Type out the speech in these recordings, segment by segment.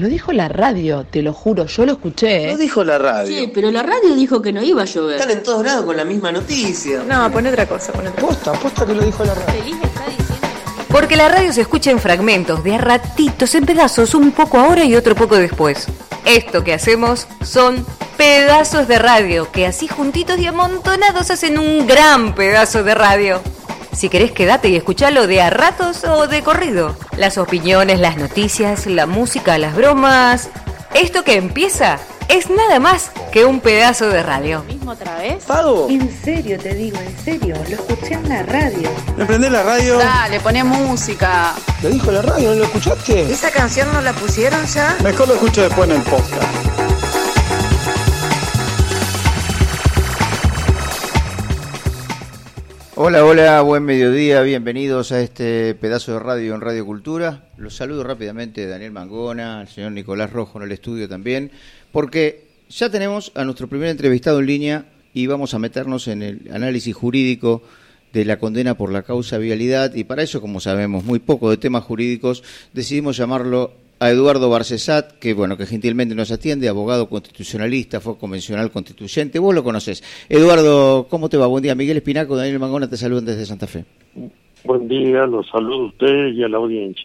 Lo dijo la radio, te lo juro, yo lo escuché. ¿eh? Lo dijo la radio. Sí, pero la radio dijo que no iba a llover. Están en todos lados con la misma noticia. No, pon otra cosa, pon otra Posta, posta que lo dijo la radio. Feliz está diciendo. Porque la radio se escucha en fragmentos, de a ratitos, en pedazos, un poco ahora y otro poco después. Esto que hacemos son pedazos de radio, que así juntitos y amontonados hacen un gran pedazo de radio. Si querés, quédate y escuchalo de a ratos o de corrido. Las opiniones, las noticias, la música, las bromas. Esto que empieza es nada más que un pedazo de radio. ¿Mismo otra vez? ¿Pago? En serio te digo, en serio, lo escuché en la radio. ¿Me prendés la radio? Dale, poné música. Lo dijo la radio, ¿no lo escuchaste? ¿Esa canción no la pusieron ya? Mejor lo escucho después en el podcast. Hola, hola, buen mediodía, bienvenidos a este pedazo de radio en Radio Cultura. Los saludo rápidamente Daniel Mangona, al señor Nicolás Rojo en el estudio también, porque ya tenemos a nuestro primer entrevistado en línea y vamos a meternos en el análisis jurídico de la condena por la causa vialidad y para eso, como sabemos muy poco de temas jurídicos, decidimos llamarlo a Eduardo Barcesat, que bueno, que gentilmente nos atiende, abogado constitucionalista, fue convencional constituyente, vos lo conoces. Eduardo, ¿cómo te va? Buen día. Miguel Espinaco, Daniel Mangona te saludan desde Santa Fe. Buen día, los saludo a ustedes y a la audiencia.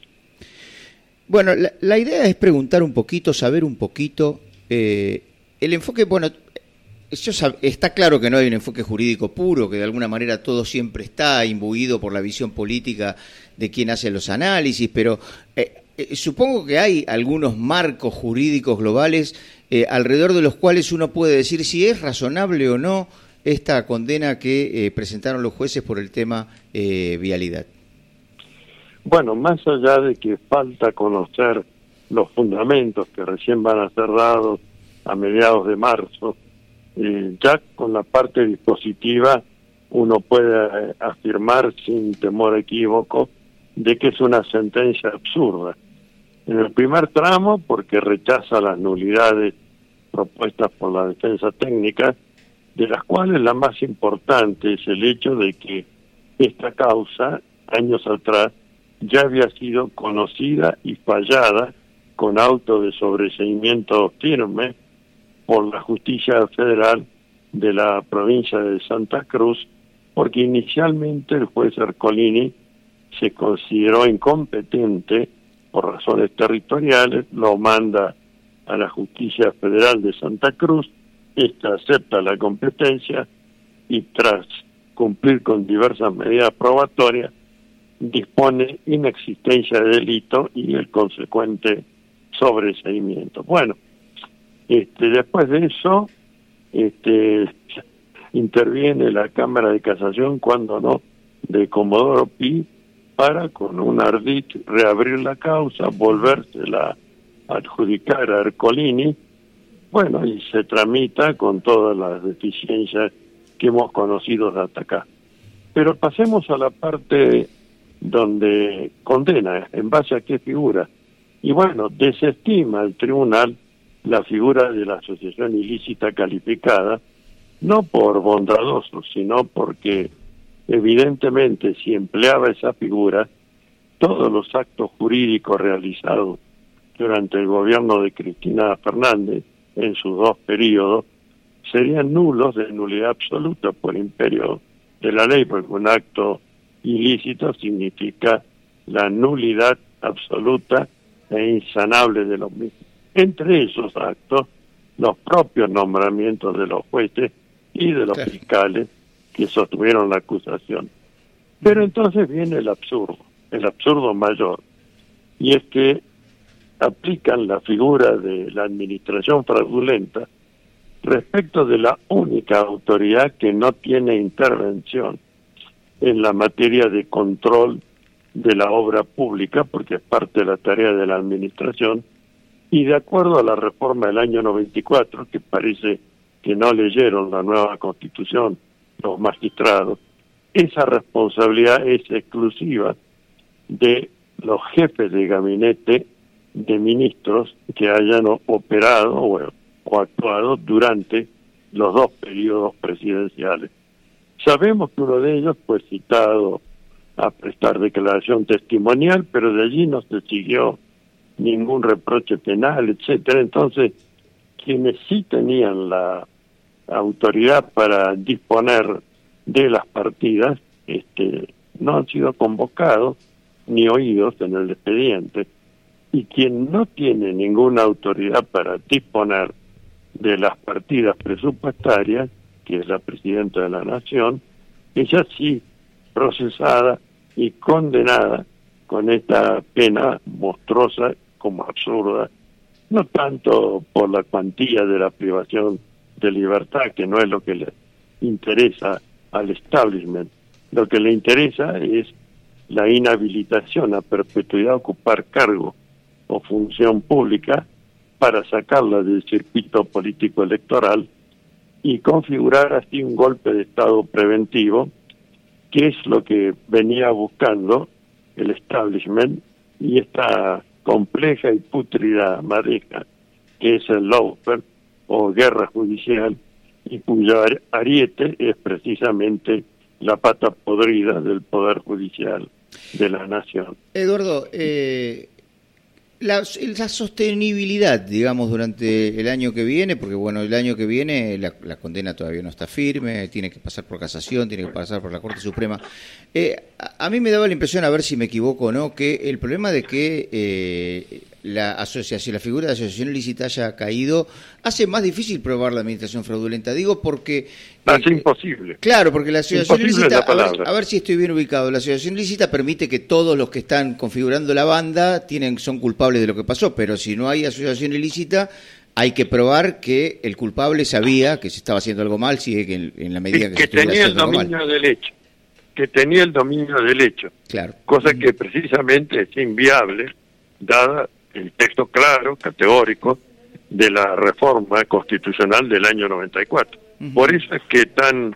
Bueno, la, la idea es preguntar un poquito, saber un poquito. eh, el enfoque, bueno, yo sab- está claro que no hay un enfoque jurídico puro, que de alguna manera todo siempre está imbuido por la visión política de quien hace los análisis, pero eh, eh, supongo que hay algunos marcos jurídicos globales eh, alrededor de los cuales uno puede decir si es razonable o no esta condena que eh, presentaron los jueces por el tema vialidad. Bueno, más allá de que falta conocer los fundamentos que recién van a ser dados a mediados de marzo, ya con la parte dispositiva uno puede afirmar sin temor equívoco de que es una sentencia absurda. En el primer tramo, porque rechaza las nulidades propuestas por la defensa técnica, de las cuales la más importante es el hecho de que esta causa, años atrás, ya había sido conocida y fallada con auto de sobreseimiento firme por la justicia federal de la provincia de Santa Cruz, porque inicialmente el juez Ercolini se consideró incompetente por razones territoriales, lo manda a la justicia federal de Santa Cruz, esta acepta la competencia y tras cumplir con diversas medidas probatorias, dispone inexistencia de delito y el consecuente sobreseimiento. Bueno, este, después de eso, este, interviene la Cámara de Casación, cuando no, de Comodoro Pi, para con un ardid reabrir la causa, volvérsela a adjudicar a Ercolini, bueno, y se tramita con todas las deficiencias que hemos conocido hasta acá. Pero pasemos a la parte donde condena, en base a qué figura. Y bueno, desestima el tribunal la figura de la asociación ilícita calificada, no por bondadoso, sino porque evidentemente si empleaba esa figura, todos los actos jurídicos realizados durante el gobierno de Cristina Fernández en sus dos periodos serían nulos de nulidad absoluta por imperio de la ley, porque un acto ilícito significa la nulidad absoluta e insanable de los mismos. Entre esos actos, los propios nombramientos de los jueces y de los fiscales que sostuvieron la acusación. Pero entonces viene el absurdo, el absurdo mayor, y es que aplican la figura de la administración fraudulenta respecto de la única autoridad que no tiene intervención en la materia de control de la obra pública, porque es parte de la tarea de la administración, y de acuerdo a la reforma del año 94, que parece que no leyeron la nueva constitución los magistrados, esa responsabilidad es exclusiva de los jefes de gabinete de ministros que hayan operado o, o actuado durante los dos periodos presidenciales. Sabemos que uno de ellos fue citado a prestar declaración testimonial, pero de allí no se siguió ningún reproche penal, etcétera. Entonces, quienes sí tenían la autoridad para disponer de las partidas, este, no han sido convocados ni oídos en el expediente. Y quien no tiene ninguna autoridad para disponer de las partidas presupuestarias, que es la presidenta de la Nación, ella sí procesada y condenada con esta pena monstruosa como absurda, no tanto por la cuantía de la privación de libertad, que no es lo que le interesa al establishment, lo que le interesa es la inhabilitación a perpetuidad a ocupar cargo o función pública para sacarla del circuito político electoral y configurar así un golpe de Estado preventivo, que es lo que venía buscando el establishment y esta compleja y putrida madeja que es el lawfare o guerra judicial y cuyo ariete es precisamente la pata podrida del poder judicial de la nación. Eduardo, eh, la, sostenibilidad, digamos, durante el año que viene, porque bueno, el año que viene la, la, condena todavía no está firme, tiene que pasar por casación, tiene que pasar por la Corte Suprema. Eh, a, a, mí me daba la impresión, a ver si me equivoco o no, que el problema de que eh, la asociación, la figura de asociación ilícita haya caído, hace más difícil probar la administración fraudulenta. Digo porque... Hace eh, imposible. Claro, porque la asociación ilícita, a ver, a ver, si estoy bien ubicado, la asociación ilícita permite que todos los que están configurando la banda tienen, son culpables de lo que pasó, pero si no hay asociación ilícita, hay que probar que el culpable sabía que se estaba haciendo algo mal, si en, en la medida que, que se tenía el dominio del hecho, que tenía el dominio del hecho, claro. cosa que precisamente es inviable dada el texto claro, categórico, de la reforma constitucional del año 94. Uh -huh. Por eso es que tan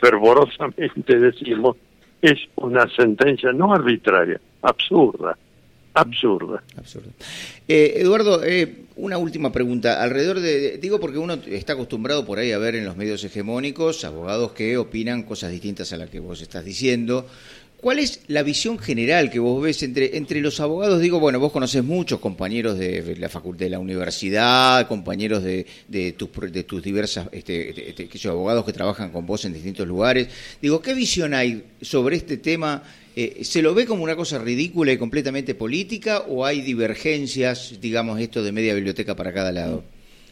fervorosamente decimos es una sentencia no arbitraria, absurda, absurda. Absurdo. Eh, Eduardo, eh, una última pregunta. Alrededor de, digo porque uno está acostumbrado por ahí a ver en los medios hegemónicos abogados que opinan cosas distintas a las que vos estás diciendo. ¿Cuál es la visión general que vos ves entre, entre los abogados? Digo, bueno, vos conoces muchos compañeros de la facultad de la universidad, compañeros de, de, tus, de tus diversas, este, este, que abogados que trabajan con vos en distintos lugares. Digo, ¿qué visión hay sobre este tema? Eh, ¿Se lo ve como una cosa ridícula y completamente política o hay divergencias, digamos, esto de media biblioteca para cada lado?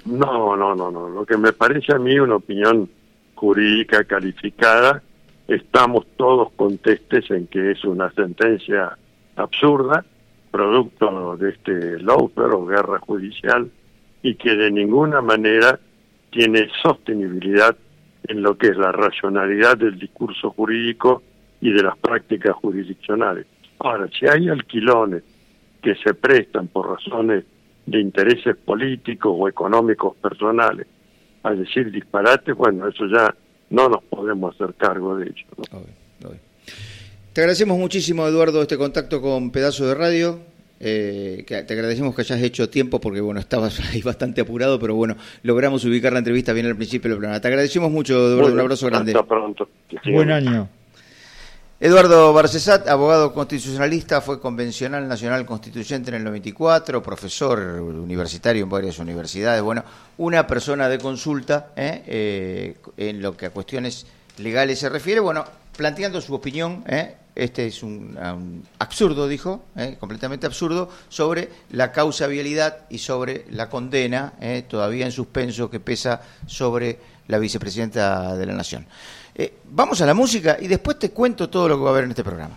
No, no, no, no. Lo que me parece a mí una opinión jurídica calificada estamos todos contestes en que es una sentencia absurda, producto de este lawfare o guerra judicial, y que de ninguna manera tiene sostenibilidad en lo que es la racionalidad del discurso jurídico y de las prácticas jurisdiccionales. Ahora, si hay alquilones que se prestan por razones de intereses políticos o económicos personales a decir disparates, bueno, eso ya no nos podemos hacer cargo de ello. ¿no? Obvio, obvio. Te agradecemos muchísimo, Eduardo, este contacto con Pedazo de Radio. Eh, que te agradecemos que hayas hecho tiempo porque bueno estabas ahí bastante apurado, pero bueno, logramos ubicar la entrevista bien al principio del programa. Te agradecemos mucho, Eduardo, bueno, un abrazo grande. Hasta pronto. Buen año. Eduardo Barcesat, abogado constitucionalista, fue convencional nacional constituyente en el 94, profesor universitario en varias universidades, bueno, una persona de consulta ¿eh? Eh, en lo que a cuestiones legales se refiere, bueno, planteando su opinión, ¿eh? este es un, un absurdo, dijo, completamente absurdo, sobre la causa vialidad y sobre la condena, todavía en suspenso, que pesa sobre la vicepresidenta de la Nación. Eh, vamos a la música y después te cuento todo lo que va a haber en este programa.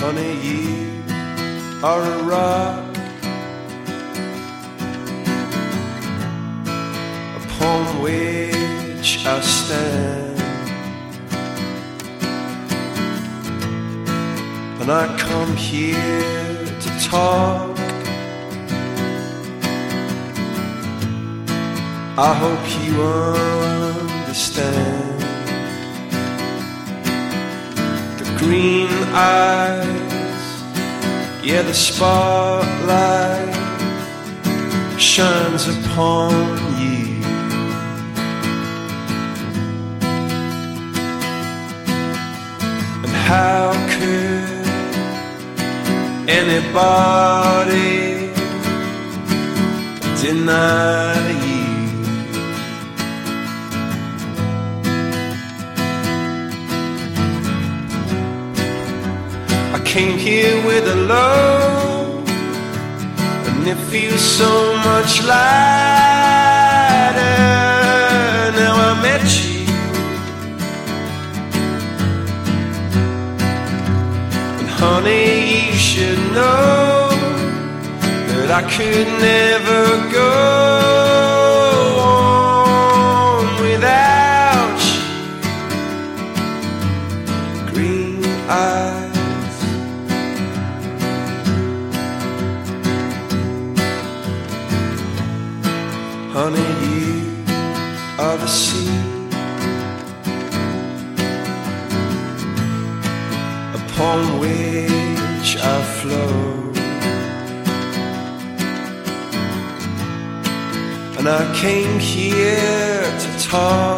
Honey, you are a rock upon which I stand, and I come here to talk. I hope you understand the green eyes, yeah, the spotlight shines upon you. And how could anybody deny you? Came here with a load, and it feels so much lighter now I met you. And honey, you should know that I could never came here to talk.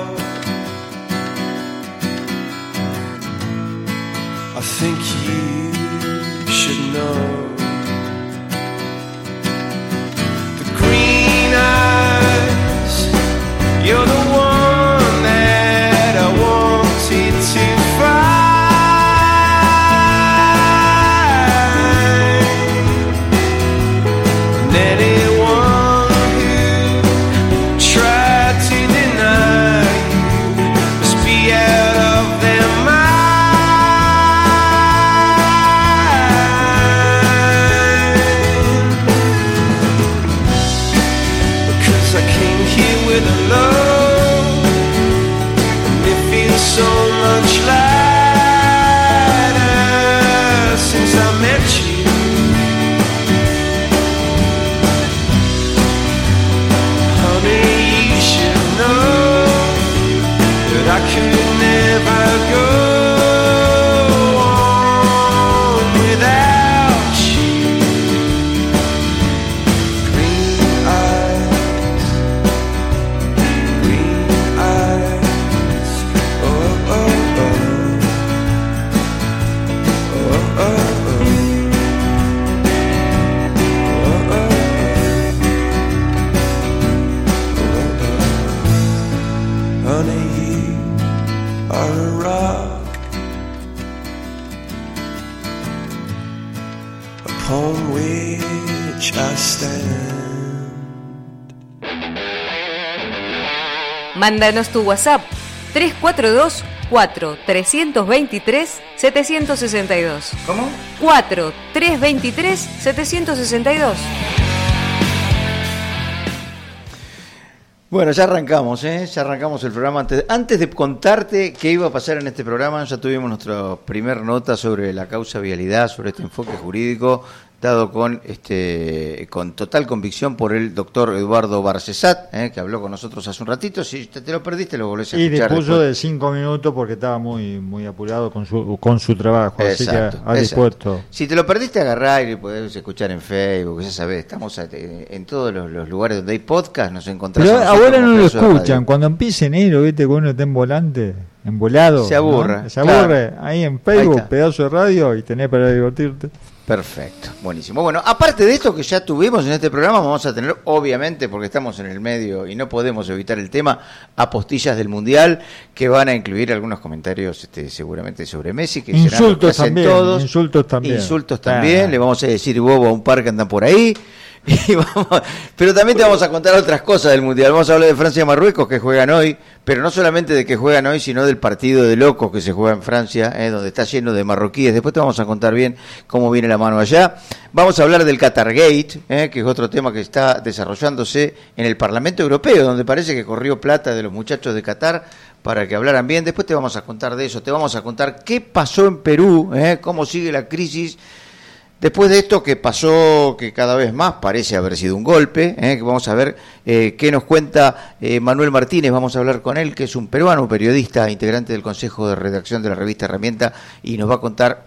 Mándanos tu WhatsApp 342 4 323 762. ¿Cómo? 4 323 762. Bueno, ya arrancamos, ¿eh? Ya arrancamos el programa. Antes, antes de contarte qué iba a pasar en este programa, ya tuvimos nuestra primer nota sobre la causa vialidad, sobre este enfoque jurídico dado con este con total convicción por el doctor Eduardo Barcesat, ¿eh? que habló con nosotros hace un ratito. Si te, te lo perdiste, lo volvés a Y escuchar. dispuso después. de cinco minutos porque estaba muy muy apurado con su con su trabajo, así que ha dispuesto. Si te lo perdiste, agarrá y lo podés escuchar en Facebook, ya sabés, estamos eh, en todos los, los lugares donde hay podcast, nos encontrás. Pero a ahora no lo escuchan. Cuando empiece enero, viste que uno está en volante, en volado. Se aburre, ¿no? Se claro. aburre. Ahí en Facebook, pedazo de radio y tenés para divertirte. Perfecto, buenísimo. Bueno, aparte de esto que ya tuvimos en este programa, vamos a tener, obviamente, porque estamos en el medio y no podemos evitar el tema, apostillas del Mundial, que van a incluir algunos comentarios este, seguramente sobre Messi, que serán Insultos hacen también, todos. insultos también. Insultos también, Ah. le vamos a decir bobo a un par que andan por ahí. Y vamos- pero también te vamos a contar otras cosas del Mundial. Vamos a hablar de Francia y Marruecos que juegan hoy, pero no solamente de que juegan hoy, sino del partido de locos que se juega en Francia, eh, donde está lleno de marroquíes. Después te vamos a contar bien cómo viene la mano allá. Vamos a hablar del Qatargate, eh, que es otro tema que está desarrollándose en el Parlamento Europeo, donde parece que corrió plata de los muchachos de Qatar para que hablaran bien. Después te vamos a contar de eso, te vamos a contar qué pasó en Perú, eh, cómo sigue la crisis Después de esto que pasó, que cada vez más parece haber sido un golpe, ¿eh? que vamos a ver eh, qué nos cuenta eh, Manuel Martínez, vamos a hablar con él, que es un peruano periodista, integrante del Consejo de Redacción de la revista Herramienta, y nos va a contar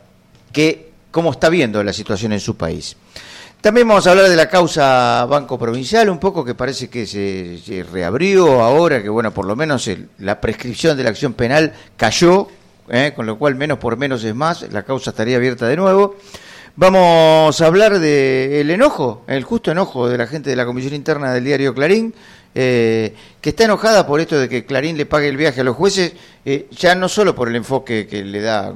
qué, cómo está viendo la situación en su país. También vamos a hablar de la causa Banco Provincial, un poco que parece que se, reabrió ahora, que bueno, por lo menos la prescripción de la acción penal cayó, ¿eh? con lo cual menos por menos es más, la causa estaría abierta de nuevo. Vamos a hablar de el enojo, el justo enojo de la gente de la Comisión Interna del diario Clarín, eh, que está enojada por esto de que Clarín le pague el viaje a los jueces, eh, ya no solo por el enfoque que le da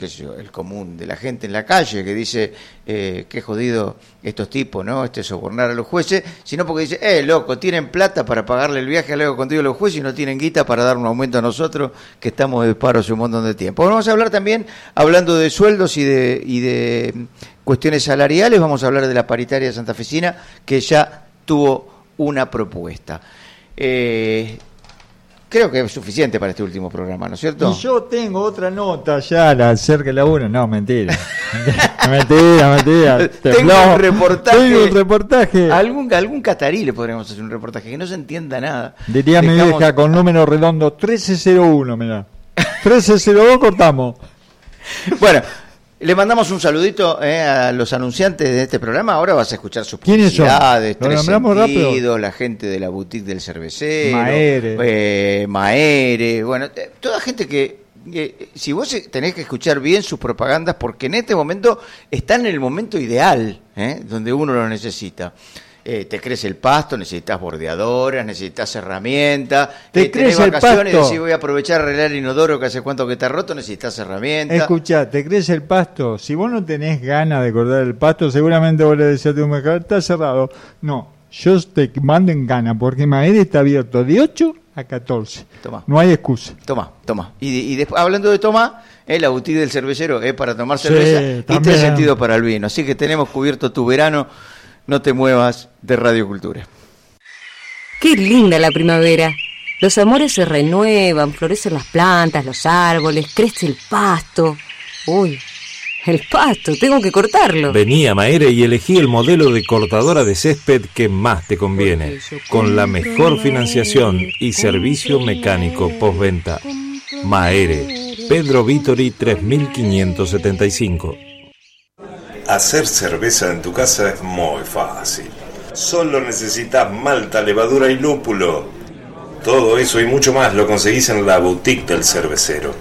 qué sé el común de la gente en la calle, que dice, eh, qué jodido estos tipos, ¿no? Este sobornar a los jueces, sino porque dice, eh, loco, tienen plata para pagarle el viaje a luego contigo a los jueces y no tienen guita para dar un aumento a nosotros, que estamos de paro hace un montón de tiempo. Vamos a hablar también, hablando de sueldos y de, y de cuestiones salariales, vamos a hablar de la paritaria santafesina, que ya tuvo una propuesta. Eh, Creo que es suficiente para este último programa, ¿no es cierto? Y yo tengo otra nota ya la acerca de la una. No, mentira. mentira, mentira. Tengo un reportaje. Tengo un reportaje. Algún, algún catarí le podríamos hacer un reportaje que no se entienda nada. Diría mi Dejamos- vieja con número redondo 1301, mirá. 1302 cortamos. Bueno, le mandamos un saludito eh, a los anunciantes de este programa. Ahora vas a escuchar sus publicidades, ¿Lo Tres? Sentidos, la gente de la boutique del cervecero, Maere. eh, Maere, bueno, eh, toda gente que eh, si vos tenés que escuchar bien sus propagandas porque en este momento están en el momento ideal, eh, donde uno lo necesita. Eh, te crece el pasto, necesitas bordeadoras, necesitas herramientas. Te eh, tenés crece el vacaciones y pasto. decís voy a aprovechar a arreglar el inodoro que hace cuánto que está roto, necesitas herramientas. Escucha, te crece el pasto. Si vos no tenés ganas de cortar el pasto, seguramente vos le decís a tu mujer, está cerrado. No, yo te mando en gana porque Maede está abierto de 8 a 14. Toma. No hay excusa. Toma, toma. Y, y después, hablando de toma, eh, la boutique del cervecero es para tomar Sí, cerveza y también. tres sentidos para el vino. Así que tenemos cubierto tu verano. No te muevas de Radio Cultura. Qué linda la primavera. Los amores se renuevan, florecen las plantas, los árboles, crece el pasto. Uy, el pasto, tengo que cortarlo. Vení a Maere y elegí el modelo de cortadora de césped que más te conviene, con la mejor financiación y servicio mecánico postventa. Maere, Pedro Vitori 3575. Hacer cerveza en tu casa es muy fácil. Solo necesitas malta, levadura y lúpulo. Todo eso y mucho más lo conseguís en la boutique del cervecero.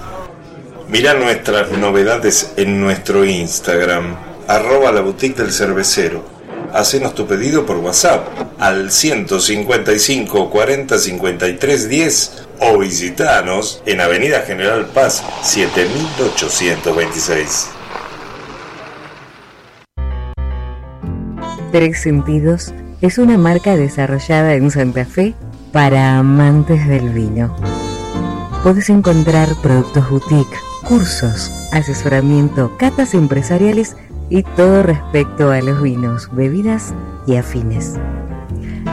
Mira nuestras novedades en nuestro Instagram, arroba la boutique del cervecero. Hacenos tu pedido por WhatsApp al 155 40 53 10 o visitanos en Avenida General Paz 7826. Tres Sentidos es una marca desarrollada en Santa Fe para amantes del vino. Puedes encontrar productos boutique, cursos, asesoramiento, catas empresariales y todo respecto a los vinos, bebidas y afines.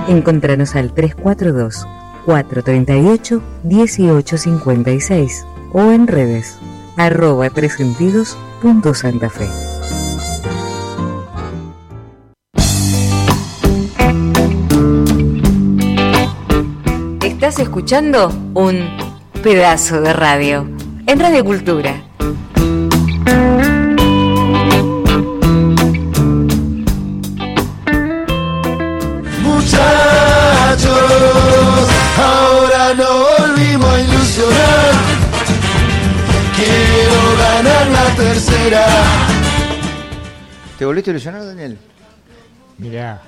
Encontranos al 342 438 1856 o en redes arroba tresentidos.santafe. Estás escuchando un pedazo de radio en Radio Cultura. Muchachos, ahora no volvimos a ilusionar. Quiero ganar la tercera. ¿Te volviste a ilusionar, Daniel? Mirá,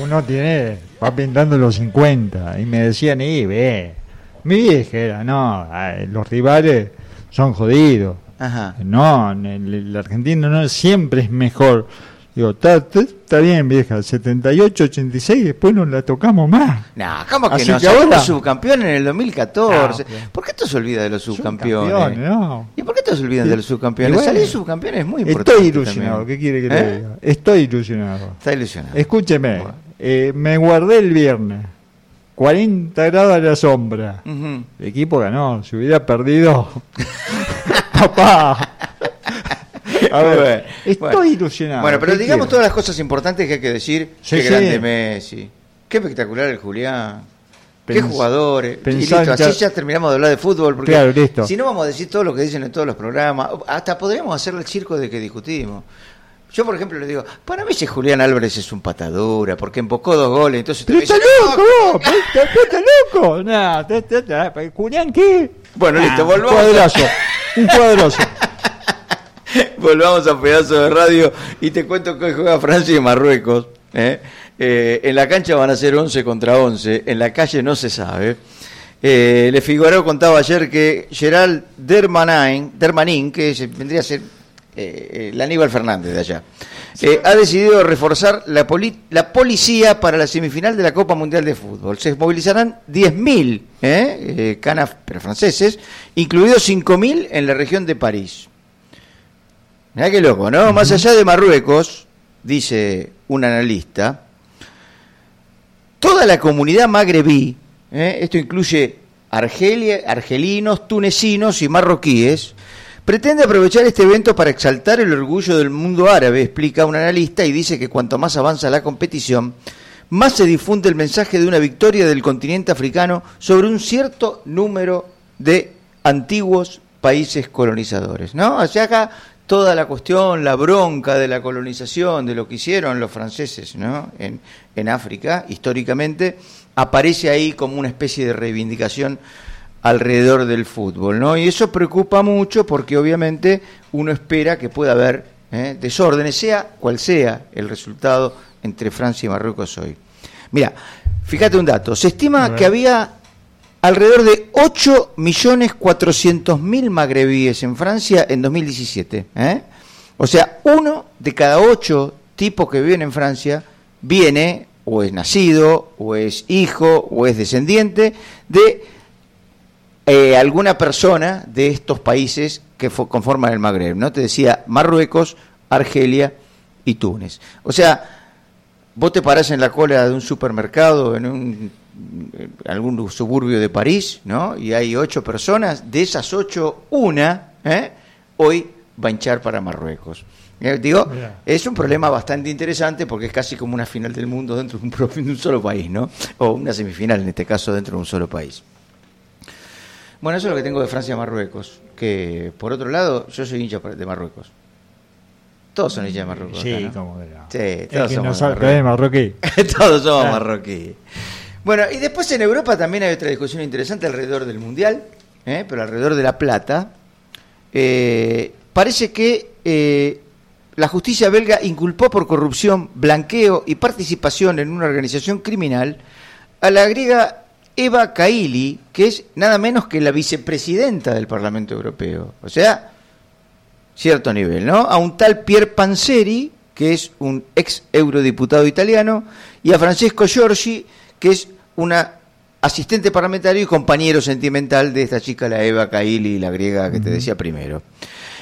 uno tiene, va pintando los 50 y me decían, y ve, mi vieja era, no, los rivales son jodidos. Ajá. No, el, el argentino no siempre es mejor. Digo, está bien, vieja, 78, 86, después nos la tocamos más. No, ¿cómo que Así no? que ahora- subcampeón en el 2014. Ah, bien. ¿Por qué te se olvida de los subcampeones? Subcampeones, no. ¿Y por qué te se olvidan Y- de los subcampeones? bueno, Salir subcampeón es muy importante. Estoy ilusionado, también. ¿qué quiere que ¿Eh? le diga? Estoy ilusionado. Está ilusionado. Escúcheme, Bueno. eh, me guardé el viernes, 40 grados a la sombra. El equipo ganó, si hubiera perdido. Papá. A ver, estoy bueno. ilusionado. Bueno, pero ¿qué digamos todas las cosas importantes que hay que decir. Sí, Qué sí. grande Messi. Qué espectacular el Julián. Qué jugadores. Y pensá listo, así ya- terminamos de hablar de fútbol. Porque Claro, listo. Si no vamos a decir todo lo que dicen en todos los programas, hasta podríamos hacer el circo de que discutimos. Yo, por ejemplo, le digo, para mí ese Julián Álvarez es un patadura, porque empocó dos goles, entonces Pero está "No, loco, vos, está- loco. Julián, ¿qué? Bueno, listo, Ah, volvamos. Un cuadrazo, un cuadrazo. Volvamos a pedazo de radio y te cuento que hoy juega Francia y Marruecos. ¿eh? Eh, en la cancha van a ser 11 contra 11, en la calle no se sabe. Eh, Le Figaro contaba ayer que Gerald Dermanin, Dermanin que vendría a ser eh, el Aníbal Fernández de allá, eh, ha decidido reforzar la, poli- la policía para la semifinal de la Copa Mundial de Fútbol. Se movilizarán 10.000 ¿eh? eh, canas pero franceses, incluidos 5.000 en la región de París. Mirá qué loco, ¿no? Más allá de Marruecos, dice un analista, toda la comunidad magrebí, ¿eh? esto incluye Argelia, argelinos, tunecinos y marroquíes, pretende aprovechar este evento para exaltar el orgullo del mundo árabe, explica un analista, y dice que cuanto más avanza la competición, más se difunde el mensaje de una victoria del continente africano sobre un cierto número de antiguos países colonizadores. ¿no? O sea, acá toda la cuestión, la bronca de la colonización, de lo que hicieron los franceses ¿no? en, en África, históricamente, aparece ahí como una especie de reivindicación alrededor del fútbol. ¿no? Y eso preocupa mucho porque obviamente uno espera que pueda haber ¿eh? desórdenes, sea cual sea el resultado entre Francia y Marruecos hoy. Mira, fíjate un dato, se estima que había alrededor de 8.400.000 magrebíes en Francia en 2017. ¿eh? O sea, uno de cada ocho tipos que viven en Francia viene o es nacido, o es hijo, o es descendiente de eh, alguna persona de estos países que fo- conforman el Magreb. ¿no? Te decía Marruecos, Argelia y Túnez. O sea, vos te parás en la cola de un supermercado en un algún suburbio de París, ¿no? Y hay ocho personas, de esas ocho, una, ¿eh? hoy va a hinchar para Marruecos. Eh, Digo, Mirá. es un problema bastante interesante porque es casi como una final del mundo dentro de un, pro- de un solo país, ¿no? O una semifinal, en este caso, dentro de un solo país. Bueno, eso es lo que tengo de Francia y Marruecos. Que, por otro lado, yo soy hincha de Marruecos. Todos son hinchas de Marruecos. Sí, acá, ¿no? que no. Sí, todos somos no marroquí. Todos somos marroquíes. Bueno, y después en Europa también hay otra discusión interesante alrededor del Mundial, ¿eh? pero alrededor de La Plata. Eh, parece que eh, la justicia belga inculpó por corrupción, blanqueo y participación en una organización criminal a la griega Eva Kaili, que es nada menos que la vicepresidenta del Parlamento Europeo. O sea, cierto nivel, ¿no? A un tal Pier Panzeri, que es un ex eurodiputado italiano, y a Francesco Giorgi, que es una asistente parlamentario y compañero sentimental de esta chica, la Eva Kaili, la griega que te decía primero.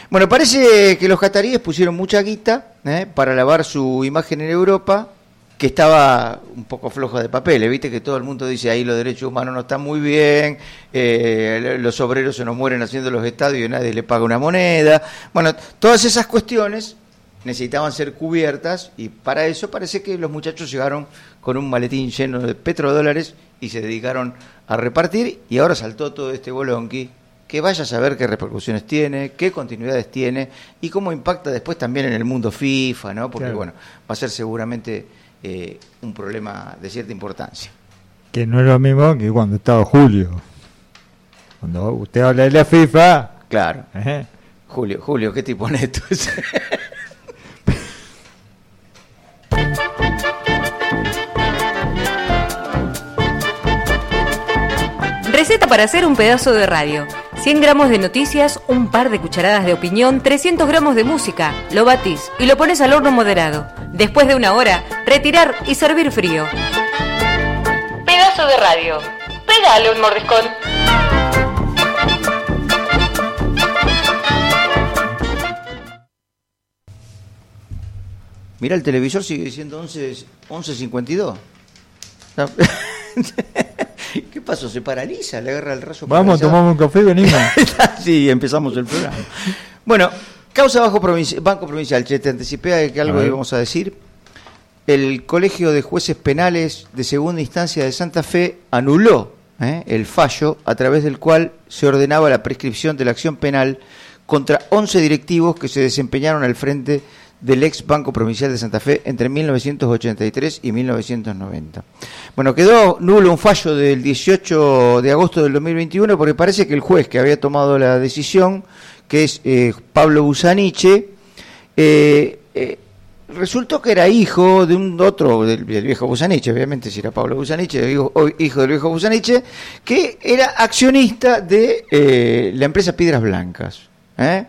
Bueno, parece que los cataríes pusieron mucha guita ¿eh? para lavar su imagen en Europa, que estaba un poco floja de papeles, viste que todo el mundo dice ahí los derechos humanos no están muy bien, eh, los obreros se nos mueren haciendo los estadios y nadie le paga una moneda. Bueno, todas esas cuestiones necesitaban ser cubiertas y para eso parece que los muchachos llegaron con un maletín lleno de petrodólares y se dedicaron a repartir y ahora saltó todo este bolonqui que vaya a saber qué repercusiones tiene, qué continuidades tiene y cómo impacta después también en el mundo FIFA, ¿no? Porque Claro. bueno, va a ser seguramente eh, un problema de cierta importancia. Que no es lo mismo que cuando estaba Julio. Cuando usted habla de la FIFA. Claro. ¿eh? Julio, Julio, qué tipo neto es. para hacer un pedazo de radio. 100 gramos de noticias, un par de cucharadas de opinión, 300 gramos de música. Lo batís y lo pones al horno moderado. Después de una hora, retirar y servir frío. Pedazo de radio. Pégale un mordiscón. Mira, el televisor sigue siendo 11 11.52. ¿Qué pasó? ¿Se paraliza? ¿Le agarra el rayo Vamos, paralizado? tomamos un café y venimos. sí, empezamos el programa. Bueno, causa bajo provinci- Banco Provincial. Che, te anticipé que algo íbamos a decir. El Colegio de Jueces Penales de Segunda Instancia de Santa Fe anuló ¿eh? el fallo a través del cual se ordenaba la prescripción de la acción penal contra 11 directivos que se desempeñaron al frente del ex Banco Provincial de Santa Fe entre 1983 y 1990. Bueno, quedó nulo un fallo del 18 de agosto del 2021 porque parece que el juez que había tomado la decisión, que es eh, Pablo Busaniche, eh, eh, resultó que era hijo de un otro, del, viejo Busaniche, obviamente si era Pablo Busaniche, hijo, hijo del viejo Busaniche, que era accionista de la empresa Piedras Blancas. ¿eh?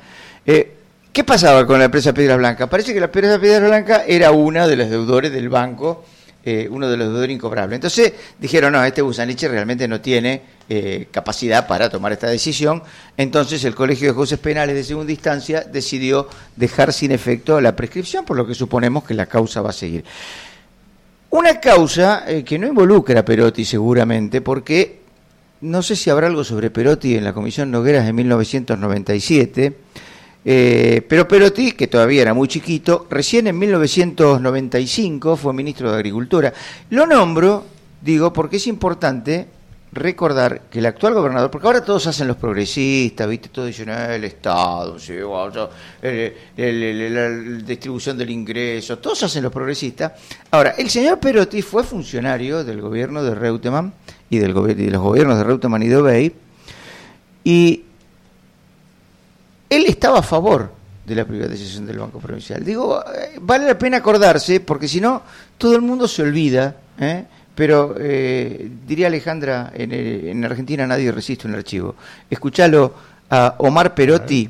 ¿Qué pasaba con la empresa Piedras Blancas? Parece que la empresa Piedras Blancas era una de los deudores del banco, eh, uno de los deudores incobrables. Entonces dijeron, no, este Busaniche realmente no tiene eh, capacidad para tomar esta decisión. Entonces el Colegio de Jueces Penales de Segunda Instancia decidió dejar sin efecto la prescripción, por lo que suponemos que la causa va a seguir. Una causa eh, que no involucra a Perotti seguramente, porque no sé si habrá algo sobre Perotti en la Comisión Nogueras de 1997, eh, pero Perotti, que todavía era muy chiquito, recién en 1995 fue ministro de Agricultura. Lo nombro, digo, porque es importante recordar que el actual gobernador, porque ahora todos hacen los progresistas, ¿viste? Todos dicen, "Ah, el Estado, sí, la distribución del ingreso, todos hacen los progresistas. Ahora, el señor Perotti fue funcionario del gobierno de Reutemann y, del y de los gobiernos de Reutemann y de Obey, y él estaba a favor de la privatización del Banco Provincial. Digo, eh, vale la pena acordarse, porque si no, todo el mundo se olvida, ¿eh? pero eh, diría Alejandra, en, Argentina nadie resiste un archivo. Escuchalo a Omar Perotti,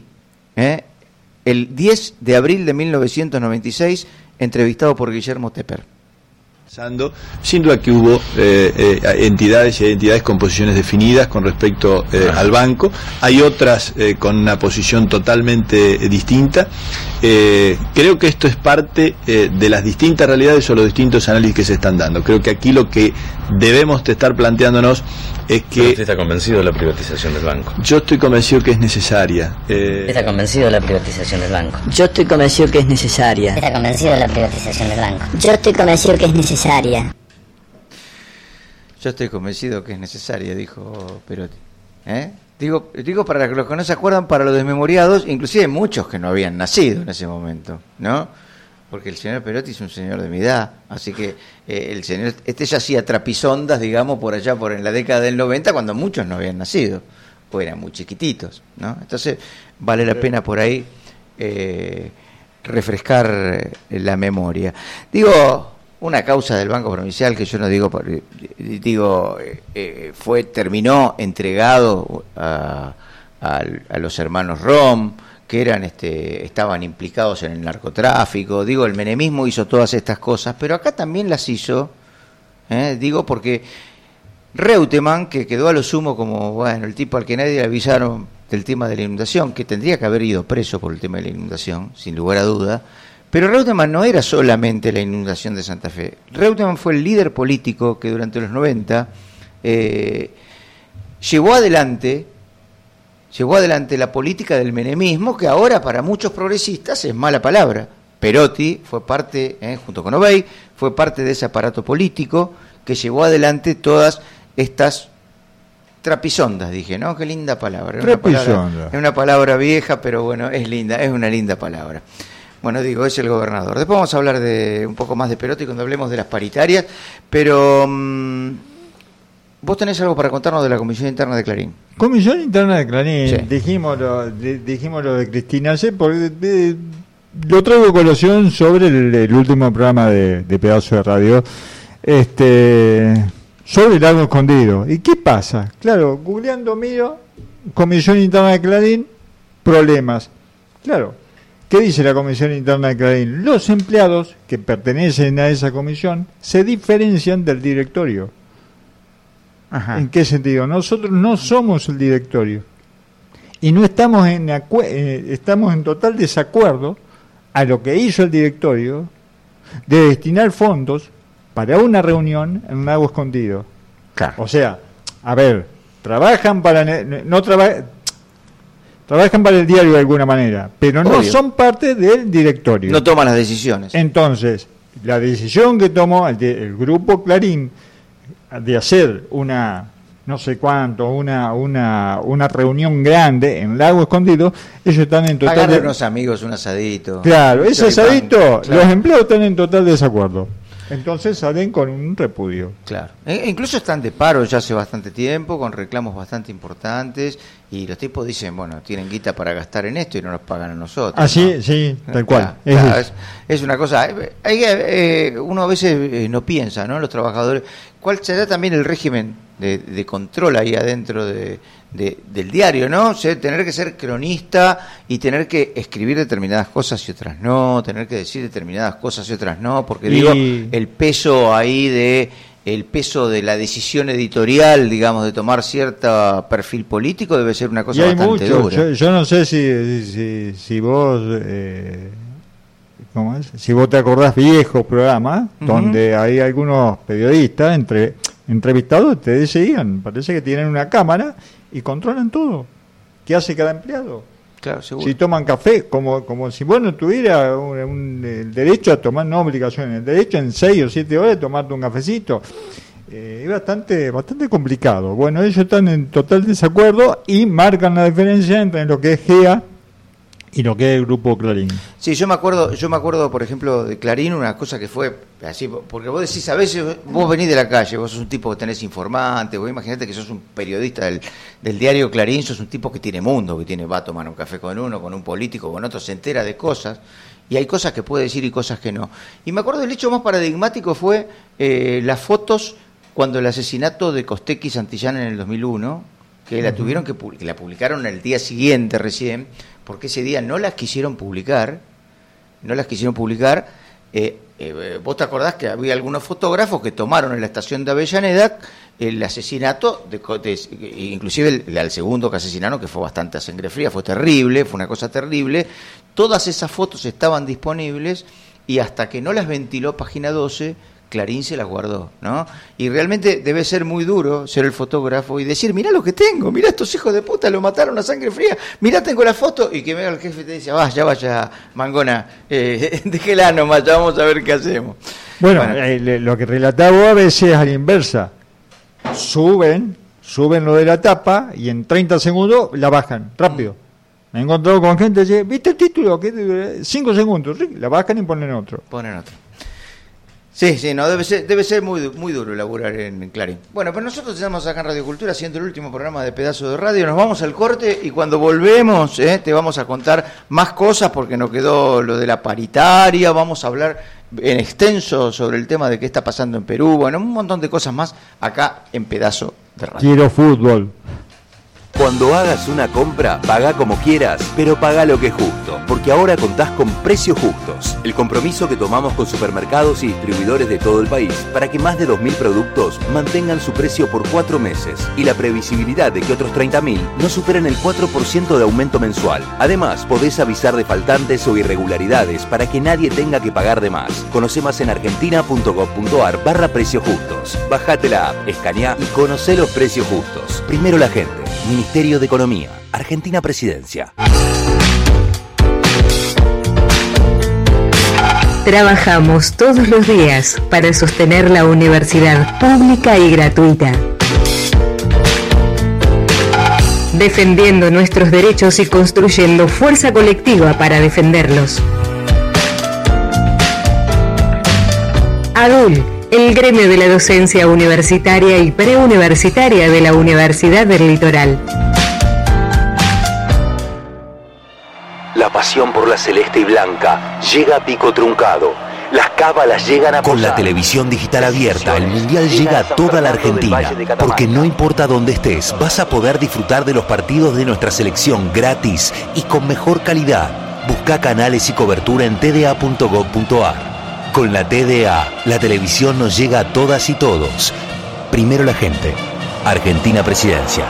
el 10 de abril de 1996, entrevistado por Guillermo Tepper. Pasando. Sin duda que hubo eh, eh, entidades y entidades con posiciones definidas con respecto eh, al banco. Hay otras eh, con una posición totalmente eh, distinta. Eh, creo que esto es parte eh, de las distintas realidades o los distintos análisis que se están dando. Creo que aquí lo que debemos de estar planteándonos es que usted está convencido de la privatización del banco. yo estoy convencido que es necesaria. Eh, Está convencido de la privatización del banco. Yo estoy convencido que es necesaria. Está convencido de la privatización del banco. Yo estoy convencido que es necesaria. Yo estoy convencido que es necesaria, dijo Perotti. ¿Eh? Digo, digo para los que no se acuerdan, para los desmemoriados, inclusive muchos que no habían nacido en ese momento, ¿no? Porque el señor Perotti es un señor de mi edad, así que eh, el señor, este ya hacía trapisondas, digamos, por allá, por en la década del 90, cuando muchos no habían nacido, o eran muy chiquititos, ¿no? Entonces, vale la pena por ahí eh, refrescar la memoria. Digo, una causa del Banco Provincial que yo no digo, digo, eh, eh, fue, terminó entregado a, a- a los hermanos Rom, que eran, este, estaban implicados en el narcotráfico, digo, el menemismo hizo todas estas cosas, pero acá también las hizo, ¿eh? digo, porque Reutemann, que quedó a lo sumo como, bueno, el tipo al que nadie le avisaron del tema de la inundación, que tendría que haber ido preso por el tema de la inundación, sin lugar a duda, pero Reutemann no era solamente la inundación de Santa Fe. Reutemann fue el líder político que durante los 90 eh, llevó adelante llevó adelante la política del menemismo, que ahora para muchos progresistas es mala palabra. Perotti fue parte, eh, junto con Obey, fue parte de ese aparato político que llevó adelante todas estas trapisondas, dije, ¿no? Qué linda palabra. Es una palabra- Trapisonda. Es una palabra vieja, pero bueno, es linda, es una linda palabra. Bueno, digo, es el gobernador. Después vamos a hablar de un poco más de Perotti cuando hablemos de las paritarias, pero mm, vos tenés algo para contarnos de la Comisión Interna de Clarín. Comisión Interna de Clarín, Sí. dijimos, lo, di- dijimos lo de Cristina C, porque eh, lo traigo a colación sobre el, el último programa de, de Pedazo de Radio, este, sobre el lago escondido. ¿Y qué pasa? Claro, googleando miro, Comisión Interna de Clarín, problemas. Claro, ¿qué dice la Comisión Interna de Clarín? Los empleados que pertenecen a esa comisión se diferencian del directorio. ¿En qué sentido? Nosotros no somos el directorio y no estamos en eh, estamos en total desacuerdo a lo que hizo el directorio de destinar fondos para una reunión en un lago escondido. O sea, a ver, trabajan para no traba- trabajan para el diario de alguna manera, pero no Obvio. son parte del directorio. No toman las decisiones. Entonces, la decisión que tomó el, de- el grupo Clarín de hacer una no sé cuánto, una, una, una reunión grande en Lago Escondido, ellos están en total Agarre de- unos amigos, un asadito. Claro, ese asadito, claro. los empleados están en total desacuerdo. Entonces salen con un repudio. Claro. E- incluso están de paro ya hace bastante tiempo, con reclamos bastante importantes, y los tipos dicen, bueno, tienen guita para gastar en esto y no nos pagan a nosotros. Ah, sí, sí, tal cual. Claro, Es- claro, es, es una cosa, eh, hay eh, uno a veces eh, no piensa, ¿no? Los trabajadores, ¿cuál será también el régimen de, de control ahí adentro de, de- del diario, ¿no? O sea, tener que ser cronista y tener que escribir determinadas cosas y otras no, tener que decir determinadas cosas y otras no, porque Y- digo, el peso ahí de el peso de la decisión editorial, digamos, de tomar cierto perfil político debe ser una Y cosa hay bastante mucho. dura. Yo, yo no sé si, si, si vos. eh, ¿cómo es? Si vos te acordás viejos programas donde hay algunos periodistas entre entrevistados te decían, parece que tienen una cámara y controlan todo. ¿Qué hace cada empleado? Claro, seguro. Si toman café, como, como si vos no tuvieras un- un- el derecho a tomar, no obligación, el derecho en seis o siete horas de tomarte un cafecito. Eh, es bastante, bastante complicado. Bueno, ellos están en total desacuerdo y marcan la diferencia entre lo que es GEA y lo que es el grupo Clarín. Sí, yo me acuerdo, yo me acuerdo, por ejemplo, de Clarín, una cosa que fue así, porque vos decís, a veces vos venís de la calle, vos sos un tipo que tenés informante, vos imaginate que sos un periodista del, del diario Clarín, sos un tipo que tiene mundo, que tiene, va a tomar un café con uno, con un político, con otro, se entera de cosas, y hay cosas que puede decir y cosas que no. Y me acuerdo el hecho más paradigmático fue eh, las fotos cuando el asesinato de Costequi Santillán en el 2001, que la tuvieron que, que la publicaron el día siguiente recién, porque ese día no las quisieron publicar, no las quisieron publicar. eh, eh, Vos te acordás que había algunos fotógrafos que tomaron en la estación de Avellaneda el asesinato, de, de- inclusive el, segundo que asesinaron, que fue bastante a sangre fría, fue terrible, fue una cosa terrible. Todas esas fotos estaban disponibles y hasta que no las ventiló Página 12, Clarín se las guardó, ¿no? Y realmente debe ser muy duro ser el fotógrafo y decir, mirá lo que tengo, mirá estos hijos de puta, lo mataron a sangre fría, mirá tengo la foto, y que venga el jefe y te dice, vaya, vaya, Mangona, eh, déjela nomás, ya vamos a ver qué hacemos. Bueno, eh, lo que relataba a veces es a la inversa. Suben, suben lo de la tapa y en 30 segundos la bajan, rápido. Me he encontrado con gente que dice, ¿viste el título? ¿Qué? Cinco segundos, sí, la bajan y ponen otro. Ponen otro. Sí, sí, no, debe ser, debe ser muy, muy duro laburar en, Clarín. Bueno, pero nosotros estamos acá en Radio Cultura haciendo el último programa de Pedazo de Radio. Nos vamos al corte y cuando volvemos eh, te vamos a contar más cosas porque nos quedó lo de la paritaria, vamos a hablar en extenso sobre el tema de qué está pasando en Perú, bueno, un montón de cosas más acá en Pedazo de Radio. Quiero fútbol. Cuando hagas una compra, paga como quieras, pero paga lo que es justo, porque ahora contás con precios justos. El compromiso que tomamos con supermercados y distribuidores de todo el país para que más de 2.000 productos mantengan su precio por cuatro meses y la previsibilidad de que otros 30.000 no superen el 4% de aumento mensual. Además, podés avisar de faltantes o irregularidades para que nadie tenga que pagar de más. Conoce más en argentina.gov.ar barra precios justos. Bajate la app, escanea y conoce los precios justos. Primero la gente. Ministerio de Economía. Argentina Presidencia. Trabajamos todos los días para sostener la universidad pública y gratuita. Defendiendo nuestros derechos y construyendo fuerza colectiva para defenderlos. ADUL, el gremio de la docencia universitaria y preuniversitaria de la Universidad del Litoral. La pasión por la celeste y blanca llega a pico truncado. Las cábalas llegan a Con la televisión digital abierta, el Mundial llega a toda la Argentina. Porque no importa dónde estés, vas a poder disfrutar de los partidos de nuestra selección gratis y con mejor calidad. Busca canales y cobertura en tda.gov.ar. Con la TDA, la televisión nos llega a todas y todos. Primero la gente. Argentina Presidencia.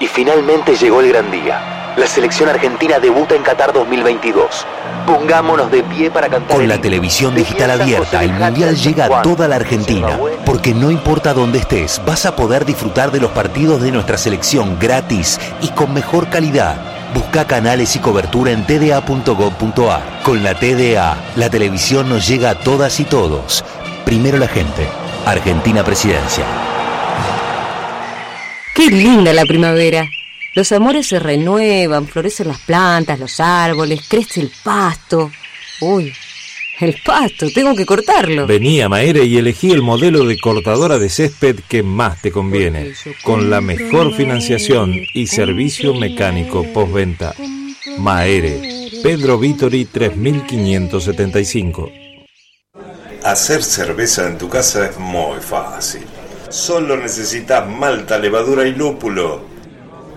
Y finalmente llegó el gran día. La selección argentina debuta en Qatar 2022. Pongámonos de pie para cantar. Con la televisión digital abierta, el mundial llega a toda la Argentina. Porque no importa dónde estés, vas a poder disfrutar de los partidos de nuestra selección gratis y con mejor calidad. Busca canales y cobertura en tda.gov.ar. Con la TDA, la televisión nos llega a todas y todos. Primero la gente. Argentina Presidencia. Qué linda la primavera. Los amores se renuevan, florecen las plantas, los árboles, crece el pasto. Uy, el pasto, tengo que cortarlo. Vení a Maere y elegí el modelo de cortadora de césped que más te conviene, con la mejor financiación y servicio mecánico postventa. Maere, Pedro Vitori 3575. Hacer cerveza en tu casa es muy fácil. Solo necesitas malta, levadura y lúpulo.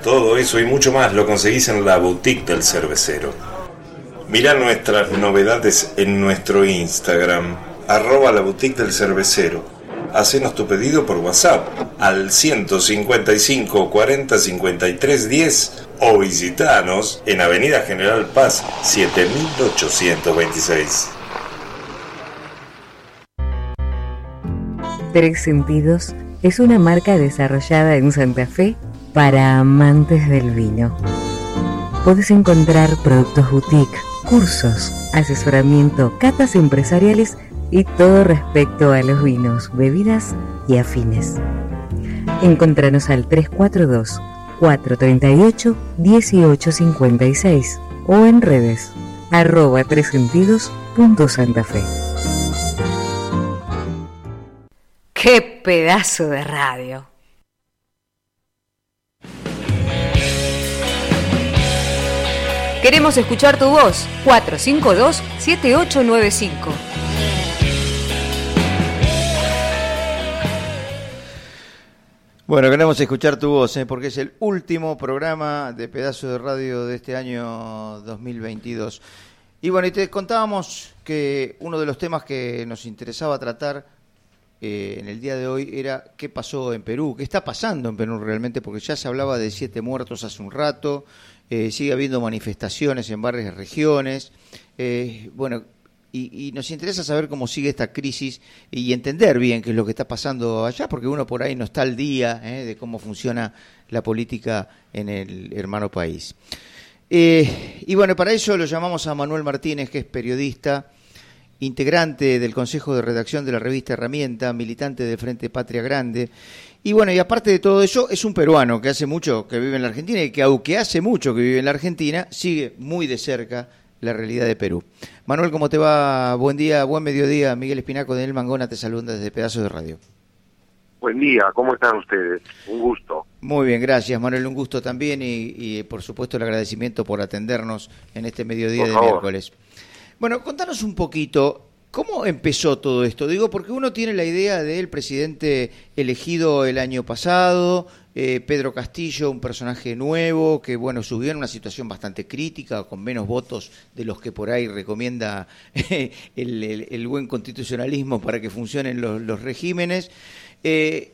Todo eso y mucho más lo conseguís en la boutique del cervecero. Mira nuestras novedades en nuestro Instagram, arroba la boutique del cervecero. Hacenos tu pedido por WhatsApp al 155 40 53 10 o visitanos en Avenida General Paz 7826. Tres Sentidos es una marca desarrollada en Santa Fe para amantes del vino. Puedes encontrar productos boutique, cursos, asesoramiento, catas empresariales y todo respecto a los vinos, bebidas y afines. Encontranos al 342 438 1856 o en redes arroba tresentidos.santafe. ¡Qué pedazo de radio! Queremos escuchar tu voz. 452-7895. Bueno, queremos escuchar tu voz, ¿eh? porque es el último programa de Pedazo de Radio de este año 2022. Y bueno, y te contábamos que uno de los temas que nos interesaba tratar eh, en el día de hoy era qué pasó en Perú, qué está pasando en Perú realmente, porque ya se hablaba de siete muertos hace un rato, eh, sigue habiendo manifestaciones en varias regiones. Eh, bueno, y, nos interesa saber cómo sigue esta crisis y entender bien qué es lo que está pasando allá, porque uno por ahí no está al día eh, de cómo funciona la política en el hermano país. Y bueno, para eso lo llamamos a Manuel Martínez, que es periodista, integrante del Consejo de Redacción de la revista Herramienta, militante del Frente Patria Grande. Y bueno, y aparte de todo eso, es un peruano que hace mucho que vive en la Argentina y que aunque hace mucho que vive en la Argentina, sigue muy de cerca la realidad de Perú. Manuel, ¿cómo te va? Buen día, buen mediodía. Miguel Espinaco de El Mangona te saluda desde Pedazos de Radio. Buen día, ¿cómo están ustedes? Un gusto. Muy bien, gracias Manuel, un gusto también y, y por supuesto el agradecimiento por atendernos en este mediodía Por de favor. miércoles. Bueno, contanos un poquito, ¿cómo empezó todo esto? Digo, porque uno tiene la idea del presidente elegido el año pasado, eh, Pedro Castillo, un personaje nuevo que, bueno, subió en una situación bastante crítica, con menos votos de los que por ahí recomienda el, el- el buen constitucionalismo para que funcionen los, los regímenes. Eh,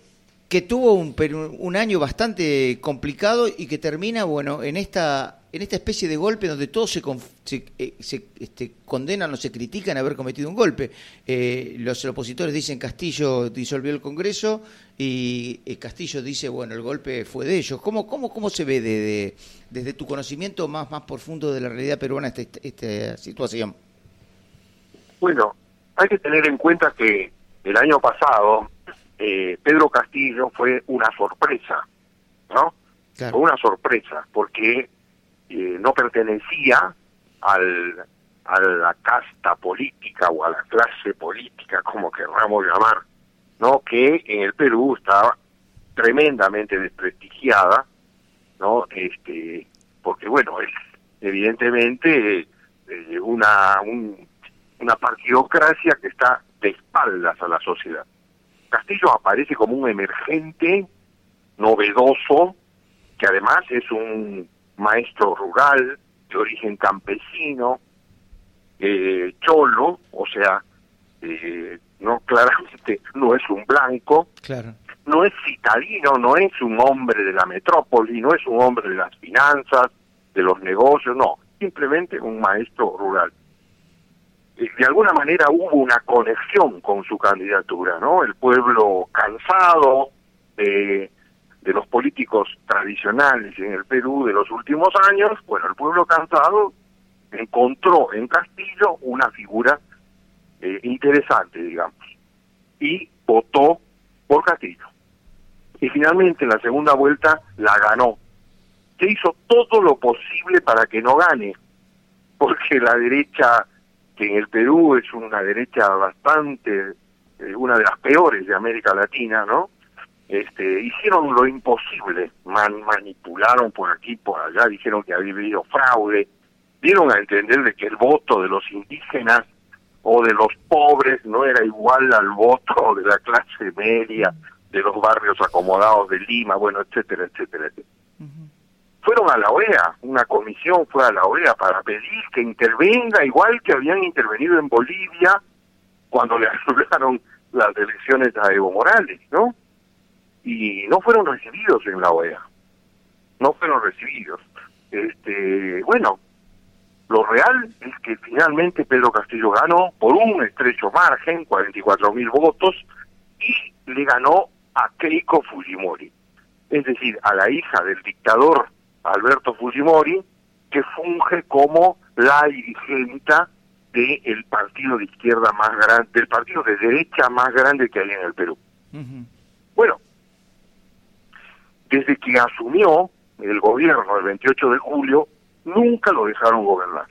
que tuvo un, un año bastante complicado y que termina, bueno, en esta en esta especie de golpe donde todos se, se, eh, se, este, condenan o se critican haber cometido un golpe. Eh, los opositores dicen Castillo disolvió el Congreso y eh, Castillo dice, bueno, el golpe fue de ellos. ¿Cómo, cómo, cómo se ve de- de- desde tu conocimiento más, más profundo de la realidad peruana esta- esta situación? Bueno, hay que tener en cuenta que el año pasado eh, Pedro Castillo fue una sorpresa, ¿no? Fue una sorpresa porque eh, no pertenecía al, a la casta política o a la clase política, como querramos llamar, ¿no? Que en el Perú estaba tremendamente desprestigiada, ¿no? Este, porque bueno, es evidentemente eh, una un- una partidocracia que está de espaldas a la sociedad. Castillo aparece como un emergente novedoso, que además es un maestro rural de origen campesino, eh, cholo, o sea, eh, no claramente no es un blanco, Claro. no es citadino, no es un hombre de la metrópoli, no es un hombre de las finanzas, de los negocios, no, simplemente un maestro rural. Eh, De alguna manera hubo una conexión con su candidatura, ¿no? El pueblo cansado de, de los políticos tradicionales en el Perú de los últimos años, bueno, el pueblo cansado encontró en Castillo una figura eh, interesante, digamos, y votó por Castillo. Y finalmente en la segunda vuelta la ganó. Se hizo todo lo posible para que no gane, porque la derecha que en el Perú es una derecha bastante, eh, una de las peores de América Latina, ¿no? Este, hicieron lo imposible, man, manipularon por aquí, por allá, dijeron que había habido fraude, dieron a entender de que el voto de los indígenas o de los pobres no era igual al voto de la clase media, de los barrios acomodados de Lima, bueno, etcétera, etcétera, etcétera. Fueron a la OEA, una comisión fue a la OEA para pedir que intervenga igual que habían intervenido en Bolivia cuando le anularon las elecciones a Evo Morales, ¿no? Y no fueron recibidos en la OEA, no fueron recibidos. Este, bueno, lo real es que finalmente Pedro Castillo ganó por un estrecho margen, 44 mil votos, y le ganó a Keiko Fujimori, es decir, a la hija del dictador Alberto Fujimori, que funge como la dirigenta del partido de izquierda más grande, del partido de derecha más grande que hay en el Perú. Bueno, desde que asumió el gobierno el 28 de julio, nunca lo dejaron gobernar.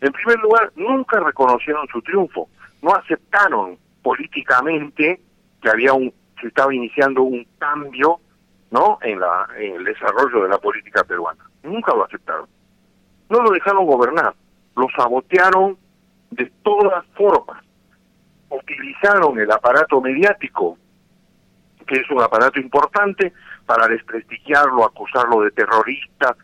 En primer lugar, nunca reconocieron su triunfo, no aceptaron políticamente que había un se estaba iniciando un cambio no en la en el desarrollo de la política peruana. Nunca lo aceptaron. No lo dejaron gobernar, lo sabotearon de todas formas. Utilizaron el aparato mediático, que es un aparato importante, para desprestigiarlo, acusarlo de terrorista,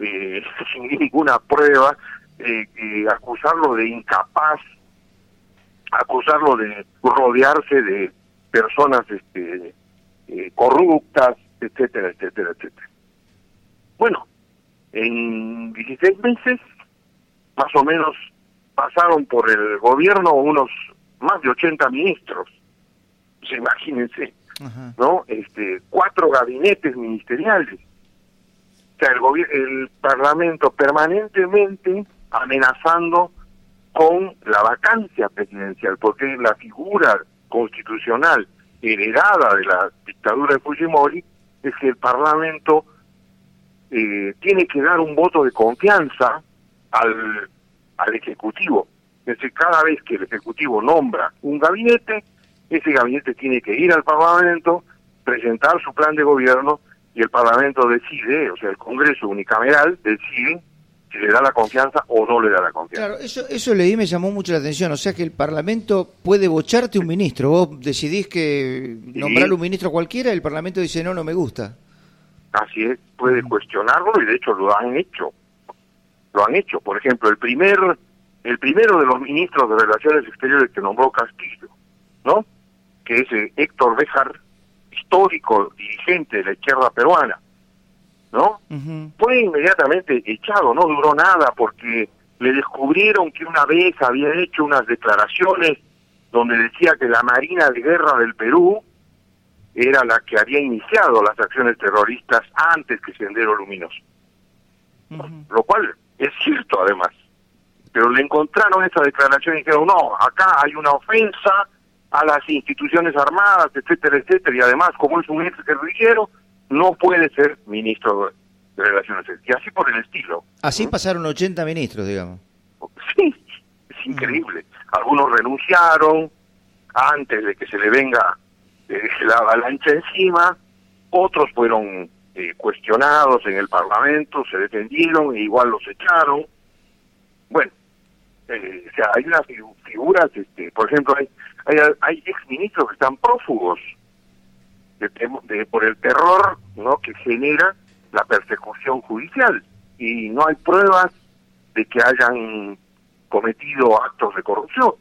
eh, sin ninguna prueba, eh, eh, acusarlo de incapaz, acusarlo de rodearse de personas este, eh, corruptas, etcétera, etcétera, etcétera. Bueno, en 16 meses, más o menos, pasaron por el gobierno unos más de 80 ministros. Pues imagínense, ¿no? Este, cuatro gabinetes ministeriales. O sea, el, el Parlamento permanentemente amenazando con la vacancia presidencial, porque la figura constitucional heredada de la dictadura de Fujimori es que el Parlamento eh, tiene que dar un voto de confianza al, al Ejecutivo. Es decir, cada vez que el Ejecutivo nombra un gabinete, ese gabinete tiene que ir al Parlamento, presentar su plan de gobierno y el Parlamento decide, o sea, el Congreso unicameral decide le da la confianza o no le da la confianza. Claro, eso, eso leí me llamó mucho la atención. O sea que el Parlamento puede bocharte un ministro. Vos decidís que nombrar un ministro cualquiera y el Parlamento dice no, no me gusta. Así es, puede cuestionarlo y de hecho lo han hecho. Lo han hecho. Por ejemplo, el primer el primero de los ministros de Relaciones Exteriores que nombró Castillo, ¿no? Que es eh, Héctor Béjar, histórico dirigente de la izquierda peruana ¿no? Fue inmediatamente echado, no duró nada porque le descubrieron que una vez había hecho unas declaraciones donde decía que la Marina de Guerra del Perú era la que había iniciado las acciones terroristas antes que Sendero Luminoso. Lo cual es cierto además. Pero le encontraron esa declaración y dijeron, no, acá hay una ofensa a las instituciones armadas, etcétera, etcétera, y además como es un ex guerrillero, no puede ser ministro de Relaciones Exteriores. Y así por el estilo. Así pasaron 80 ministros, digamos. Sí, es increíble. Algunos renunciaron antes de que se le venga eh, la avalancha encima, otros fueron eh, cuestionados en el Parlamento, se defendieron e igual los echaron. Bueno, eh, o sea, hay unas figuras, este, por ejemplo, hay, hay, hay exministros que están prófugos de, por el terror no que genera la persecución judicial y no hay pruebas de que hayan cometido actos de corrupción.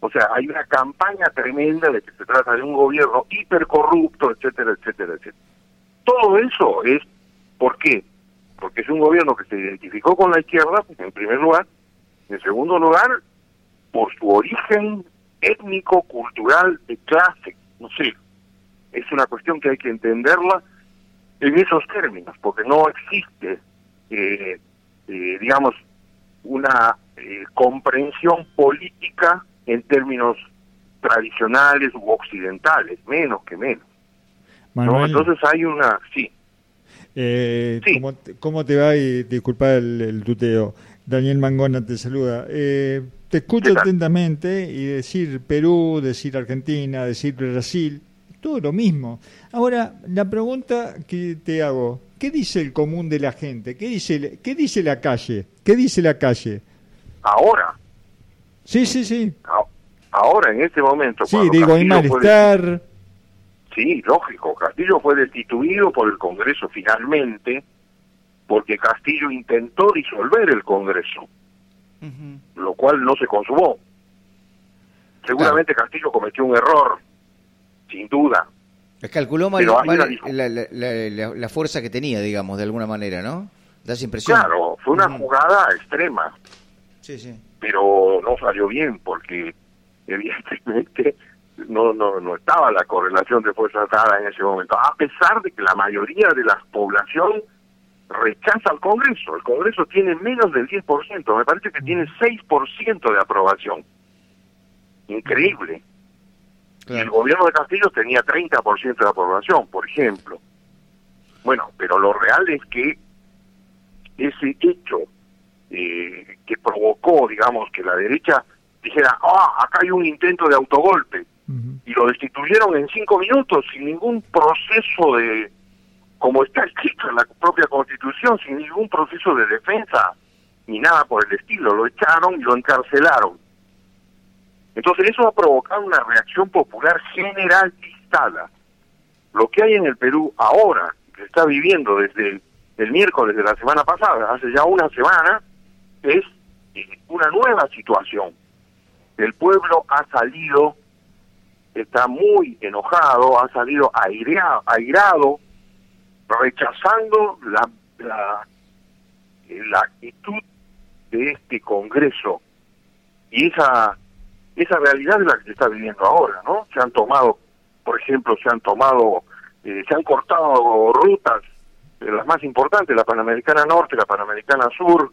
O sea, hay una campaña tremenda de que se trata de un gobierno hipercorrupto, etcétera, etcétera, etcétera. Todo eso es, ¿por qué? Porque es un gobierno que se identificó con la izquierda, en primer lugar, en segundo lugar, por su origen étnico, cultural, de clase, no sé, es una cuestión que hay que entenderla en esos términos, porque no existe, eh, eh, digamos, una eh, comprensión política en términos tradicionales u occidentales, menos que menos. ¿no? Entonces hay una, sí. ¿cómo, te va? Y disculpa el, tuteo. Daniel Mangona te saluda. te te escucho atentamente y decir Perú, decir Argentina, decir Brasil, todo lo mismo. Ahora, la pregunta que te hago, ¿qué dice el común de la gente? ¿Qué dice, qué dice la calle? ¿Qué dice la calle? Ahora. Sí, sí, sí. Ahora, en este momento. Sí, digo, hay malestar. Sí, lógico. Castillo fue destituido por el Congreso finalmente, porque Castillo intentó disolver el Congreso, lo cual no se consumó. Seguramente Castillo cometió un error, sin duda. Calculó mal, la, fuerza que tenía, digamos, de alguna manera, ¿no? Da esa impresión. Claro, fue una jugada extrema. Sí, sí. Pero no salió bien porque evidentemente no, no, no estaba la correlación de fuerzas dadas en ese momento, a pesar de que la mayoría de la población rechaza al Congreso. El Congreso tiene menos del 10%, me parece que tiene 6% de aprobación. Increíble. Y el gobierno de Castillo tenía 30% de aprobación, por ejemplo. Bueno, pero lo real es que ese hecho eh, que provocó, digamos, que la derecha dijera, ah, acá hay un intento de autogolpe, y lo destituyeron en cinco minutos sin ningún proceso de, como está escrito en la propia Constitución, sin ningún proceso de defensa ni nada por el estilo, lo echaron y lo encarcelaron. Entonces eso ha provocado una reacción popular generalizada. Lo que hay en el Perú ahora, que está viviendo desde el, miércoles de la semana pasada, hace ya una semana, es eh, una nueva situación. El pueblo ha salido está muy enojado, ha salido aireado, airado, rechazando la, la, la actitud de este Congreso y esa esa realidad es la que se está viviendo ahora, ¿no? Se han tomado, por ejemplo, se han tomado, eh, se han cortado rutas, de las más importantes, la Panamericana Norte, la Panamericana Sur,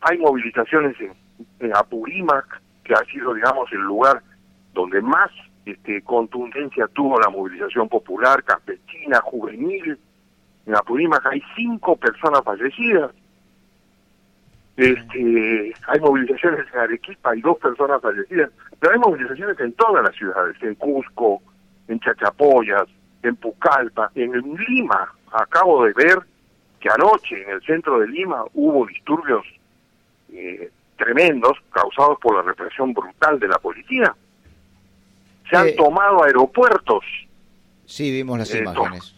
hay movilizaciones en, en Apurímac, que ha sido, digamos, el lugar donde más este, contundencia tuvo la movilización popular, campesina, juvenil. En Apurímac hay cinco personas fallecidas. Este, hay movilizaciones en Arequipa, hay dos personas fallecidas, pero hay movilizaciones en todas las ciudades, en Cusco, en Chachapoyas, en Pucallpa, en Lima. Acabo de ver que anoche en el centro de Lima hubo disturbios eh, tremendos causados por la represión brutal de la policía se han eh, tomado aeropuertos. Sí, vimos las eh, imágenes.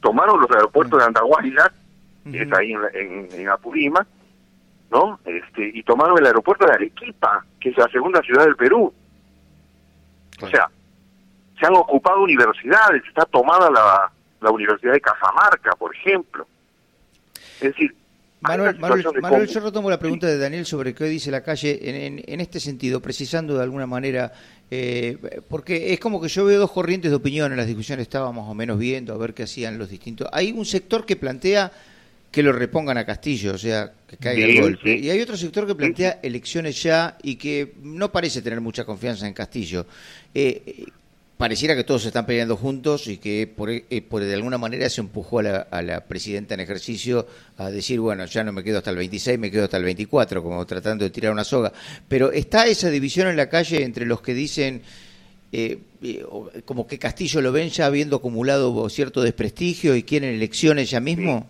Tomaron los aeropuertos de Andahuayla, que está ahí en, en, Apurímac, ¿no? Este, y tomaron el aeropuerto de Arequipa, que es la segunda ciudad del Perú. O sea, se han ocupado universidades, está tomada la, la Universidad de Cajamarca, por ejemplo. Es decir, Manuel, Manuel, yo retomo la pregunta de Daniel sobre qué dice la calle en, en, este sentido, precisando de alguna manera, eh, porque es como que yo veo dos corrientes de opinión en las discusiones, estábamos o menos viendo a ver qué hacían los distintos. Hay un sector que plantea que lo repongan a Castillo, o sea, que caiga el golpe, y hay otro sector que plantea elecciones ya y que no parece tener mucha confianza en Castillo. Eh, pareciera que todos se están peleando juntos y que por, eh, por de alguna manera se empujó a la, a la, presidenta en ejercicio a decir, bueno, ya no me quedo hasta el 26, me quedo hasta el 24, como tratando de tirar una soga. Pero está esa división en la calle entre los que dicen, eh, eh, como que Castillo lo ven ya habiendo acumulado cierto desprestigio y quieren elecciones ya mismo.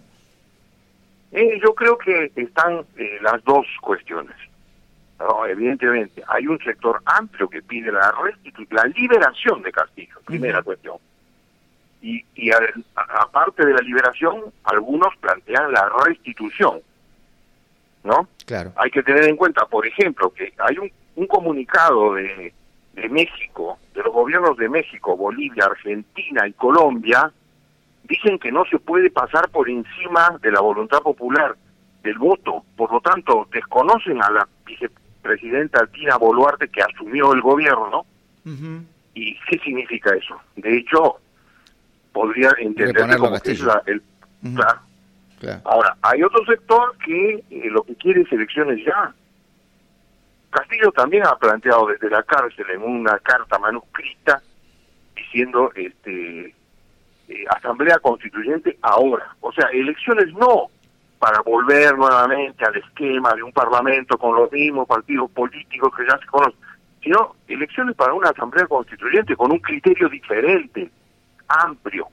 Yo creo que están las dos cuestiones. No, evidentemente, hay un sector amplio que pide la la liberación de Castillo, primera cuestión. Y, y aparte de la liberación, algunos plantean la restitución. ¿No? Claro. Hay que tener en cuenta, por ejemplo, que hay un, un comunicado de, de México, de los gobiernos de México, Bolivia, Argentina y Colombia, dicen que no se puede pasar por encima de la voluntad popular del voto. Por lo tanto, desconocen a la presidenta Tina Boluarte que asumió el gobierno. ¿Y qué significa eso? De hecho, podría entenderse como que es la, el... Ahora, hay otro sector que eh, lo que quiere es elecciones ya. Castillo también ha planteado desde la cárcel en una carta manuscrita diciendo este eh, asamblea constituyente ahora, o sea, elecciones no, para volver nuevamente al esquema de un parlamento con los mismos partidos políticos que ya se conocen, sino elecciones para una asamblea constituyente con un criterio diferente, amplio,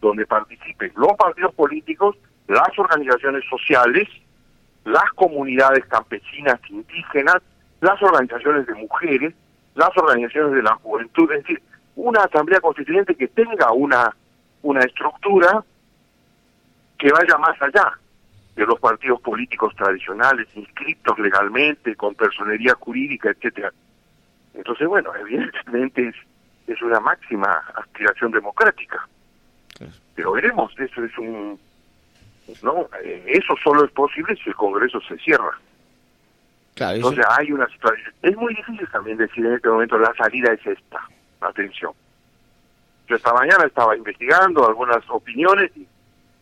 donde participen los partidos políticos, las organizaciones sociales, las comunidades campesinas indígenas, las organizaciones de mujeres, las organizaciones de la juventud, es decir, una asamblea constituyente que tenga una, una estructura que vaya más allá de los partidos políticos tradicionales, inscritos legalmente, con personería jurídica, etcétera. Entonces, bueno, evidentemente es, es una máxima aspiración democrática. Pero veremos, eso es un... no eh, Eso solo es posible si el Congreso se cierra. Claro, Entonces hay una situación... Es muy difícil también decir en este momento la salida es esta. Atención. Esta mañana estaba investigando algunas opiniones y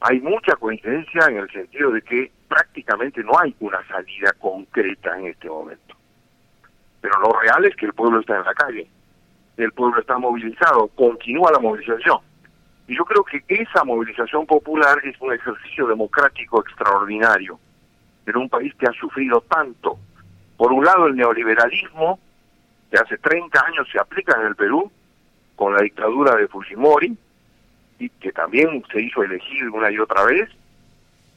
hay mucha coincidencia en el sentido de que prácticamente no hay una salida concreta en este momento. Pero lo real es que el pueblo está en la calle, el pueblo está movilizado, continúa la movilización. Y yo creo que esa movilización popular es un ejercicio democrático extraordinario en un país que ha sufrido tanto. Por un lado, el neoliberalismo, que hace 30 años se aplica en el Perú, con la dictadura de Fujimori, y que también se hizo elegir una y otra vez,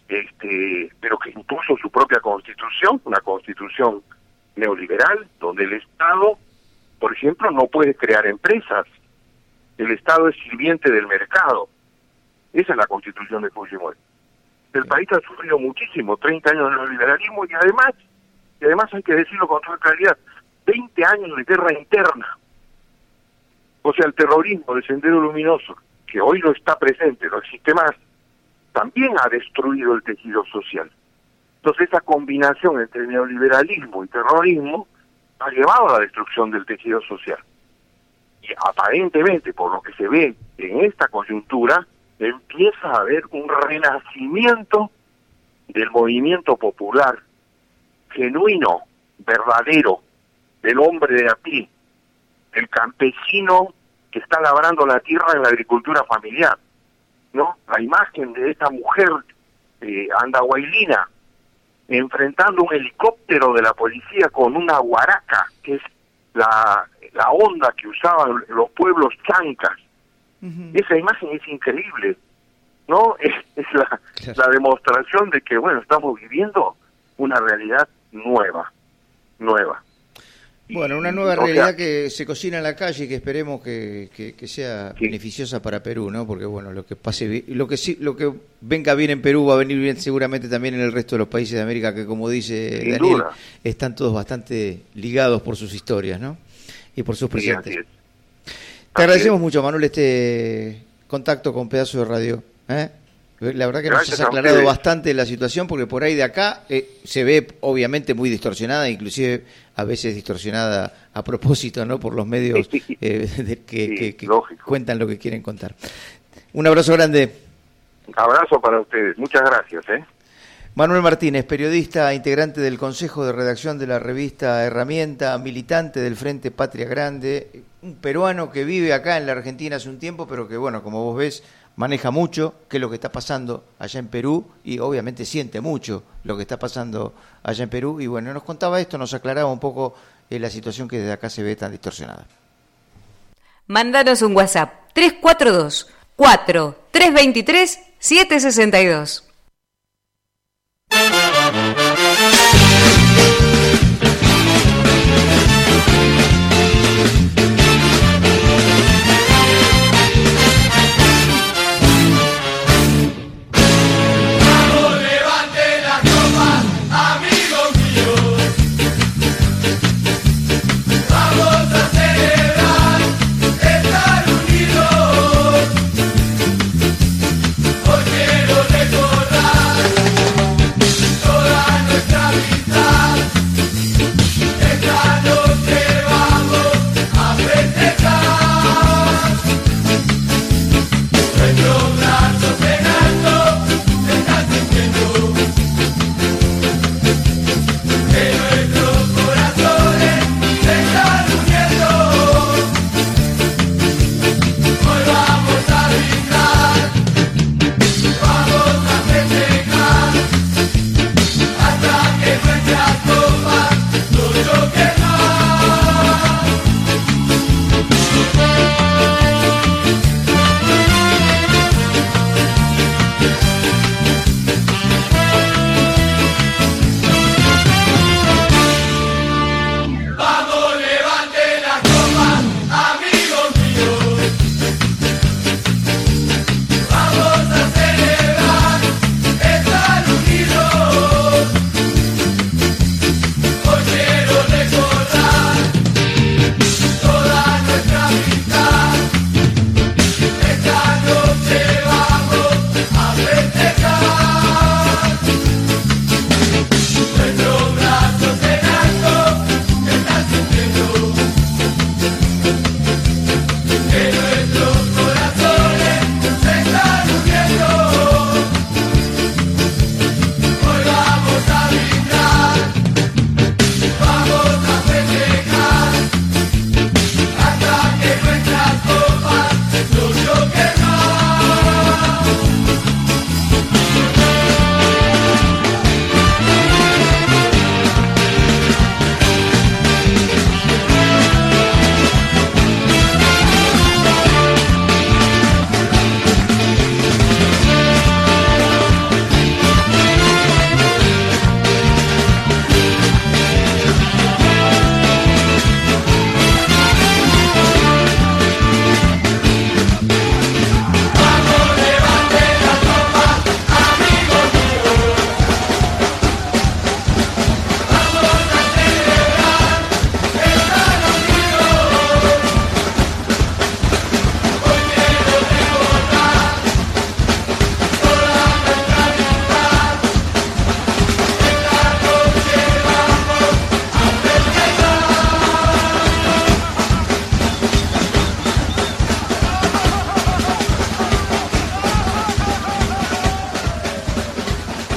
este, pero que impuso su propia constitución, una constitución neoliberal, donde el Estado, por ejemplo, no puede crear empresas. El Estado es sirviente del mercado. Esa es la constitución de Fujimori. El país ha sufrido muchísimo, 30 años de neoliberalismo y además, y además hay que decirlo con toda claridad, 20 años de guerra interna. O sea, el terrorismo de Sendero Luminoso, que hoy no está presente, no existe más, también ha destruido el tejido social. Entonces esa combinación entre neoliberalismo y terrorismo ha llevado a la destrucción del tejido social. Y aparentemente, por lo que se ve en esta coyuntura, empieza a haber un renacimiento del movimiento popular, genuino, verdadero, del hombre de a pie, el campesino que está labrando la tierra en la agricultura familiar, ¿no? La imagen de esta mujer eh, andahuaylina enfrentando un helicóptero de la policía con una guaraca, que es la, la onda que usaban los pueblos chancas. Esa imagen es increíble, ¿no? Es, es la, la demostración de que, bueno, estamos viviendo una realidad nueva, nueva. Bueno, una nueva o sea- realidad que se cocina en la calle y que esperemos que, que- que sea beneficiosa para Perú, ¿no? Porque bueno, lo que pase, lo que sí, lo que venga bien en Perú va a venir bien seguramente también en el resto de los países de América que, como dice Daniel, duda. están todos bastante ligados por sus historias, ¿no? Y por sus Sí, presentes. así es. Te agradecemos mucho, Manuel, este contacto con Pedazo de Radio. ¿eh? La verdad que Gracias nos has aclarado bastante la situación, porque por ahí de acá eh, se ve obviamente muy distorsionada, inclusive a veces distorsionada a propósito, ¿no? Por los medios eh, de- que, que- que cuentan lo que quieren contar. Un abrazo grande. Abrazo para ustedes, muchas gracias, ¿eh? Manuel Martínez, periodista, integrante del Consejo de Redacción de la revista Herramienta, militante del Frente Patria Grande, un peruano que vive acá en la Argentina hace un tiempo, pero que, bueno, como vos ves, maneja mucho qué es lo que está pasando allá en Perú y obviamente siente mucho lo que está pasando allá en Perú. Y bueno, nos contaba esto, nos aclaraba un poco eh, la situación que desde acá se ve tan distorsionada. Mándanos un WhatsApp 342 4 323 762.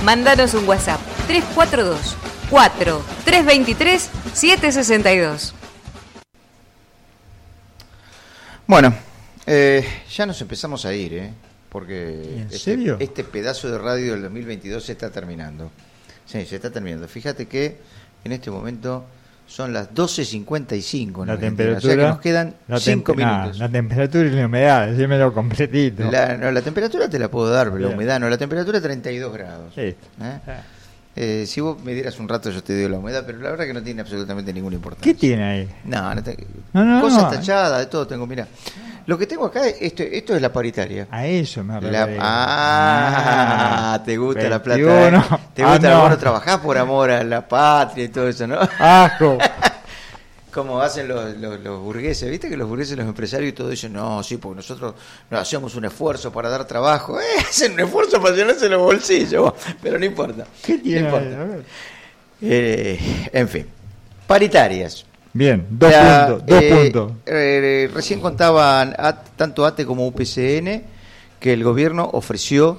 Mándanos un WhatsApp 342 4 323 762. Bueno, eh, ya nos empezamos a ir, ¿eh? Porque ¿En este, serio? este pedazo de radio del 2022 se está terminando. Sí, se está terminando. Fíjate que en este momento son las 12.55 en La temperatura. O sea que nos quedan la 5 tem- nah, minutos. la temperatura y la humedad, decímelo completito. La, no, la temperatura te la puedo dar, pero la humedad no. La temperatura es 32 grados. Sí. ¿eh? Eh, si vos me dieras un rato yo te digo la humedad, pero la verdad que no tiene absolutamente ninguna importancia. ¿Qué tiene ahí? No, no te- No, no, cosas no. tachadas, de todo tengo, mira. Lo que tengo acá, esto, esto es la paritaria. A eso me La- ah, te gusta la plata. 21. ¿eh? Te Ah, gusta, no. bueno, trabajás por amor a la patria y todo eso, ¿no? Asco. Como hacen los, los, los burgueses, ¿viste? Que los burgueses, los empresarios y todo dicen, no, sí, porque nosotros no hacemos un esfuerzo para dar trabajo. Eh, hacen un esfuerzo para llenarse los bolsillos, pero no importa. ¿Qué No importa. Eh, en fin, paritarias. Bien, dos La, puntos. Dos eh, puntos. eh, recién contaban a- tanto ATE como UPCN que el gobierno ofreció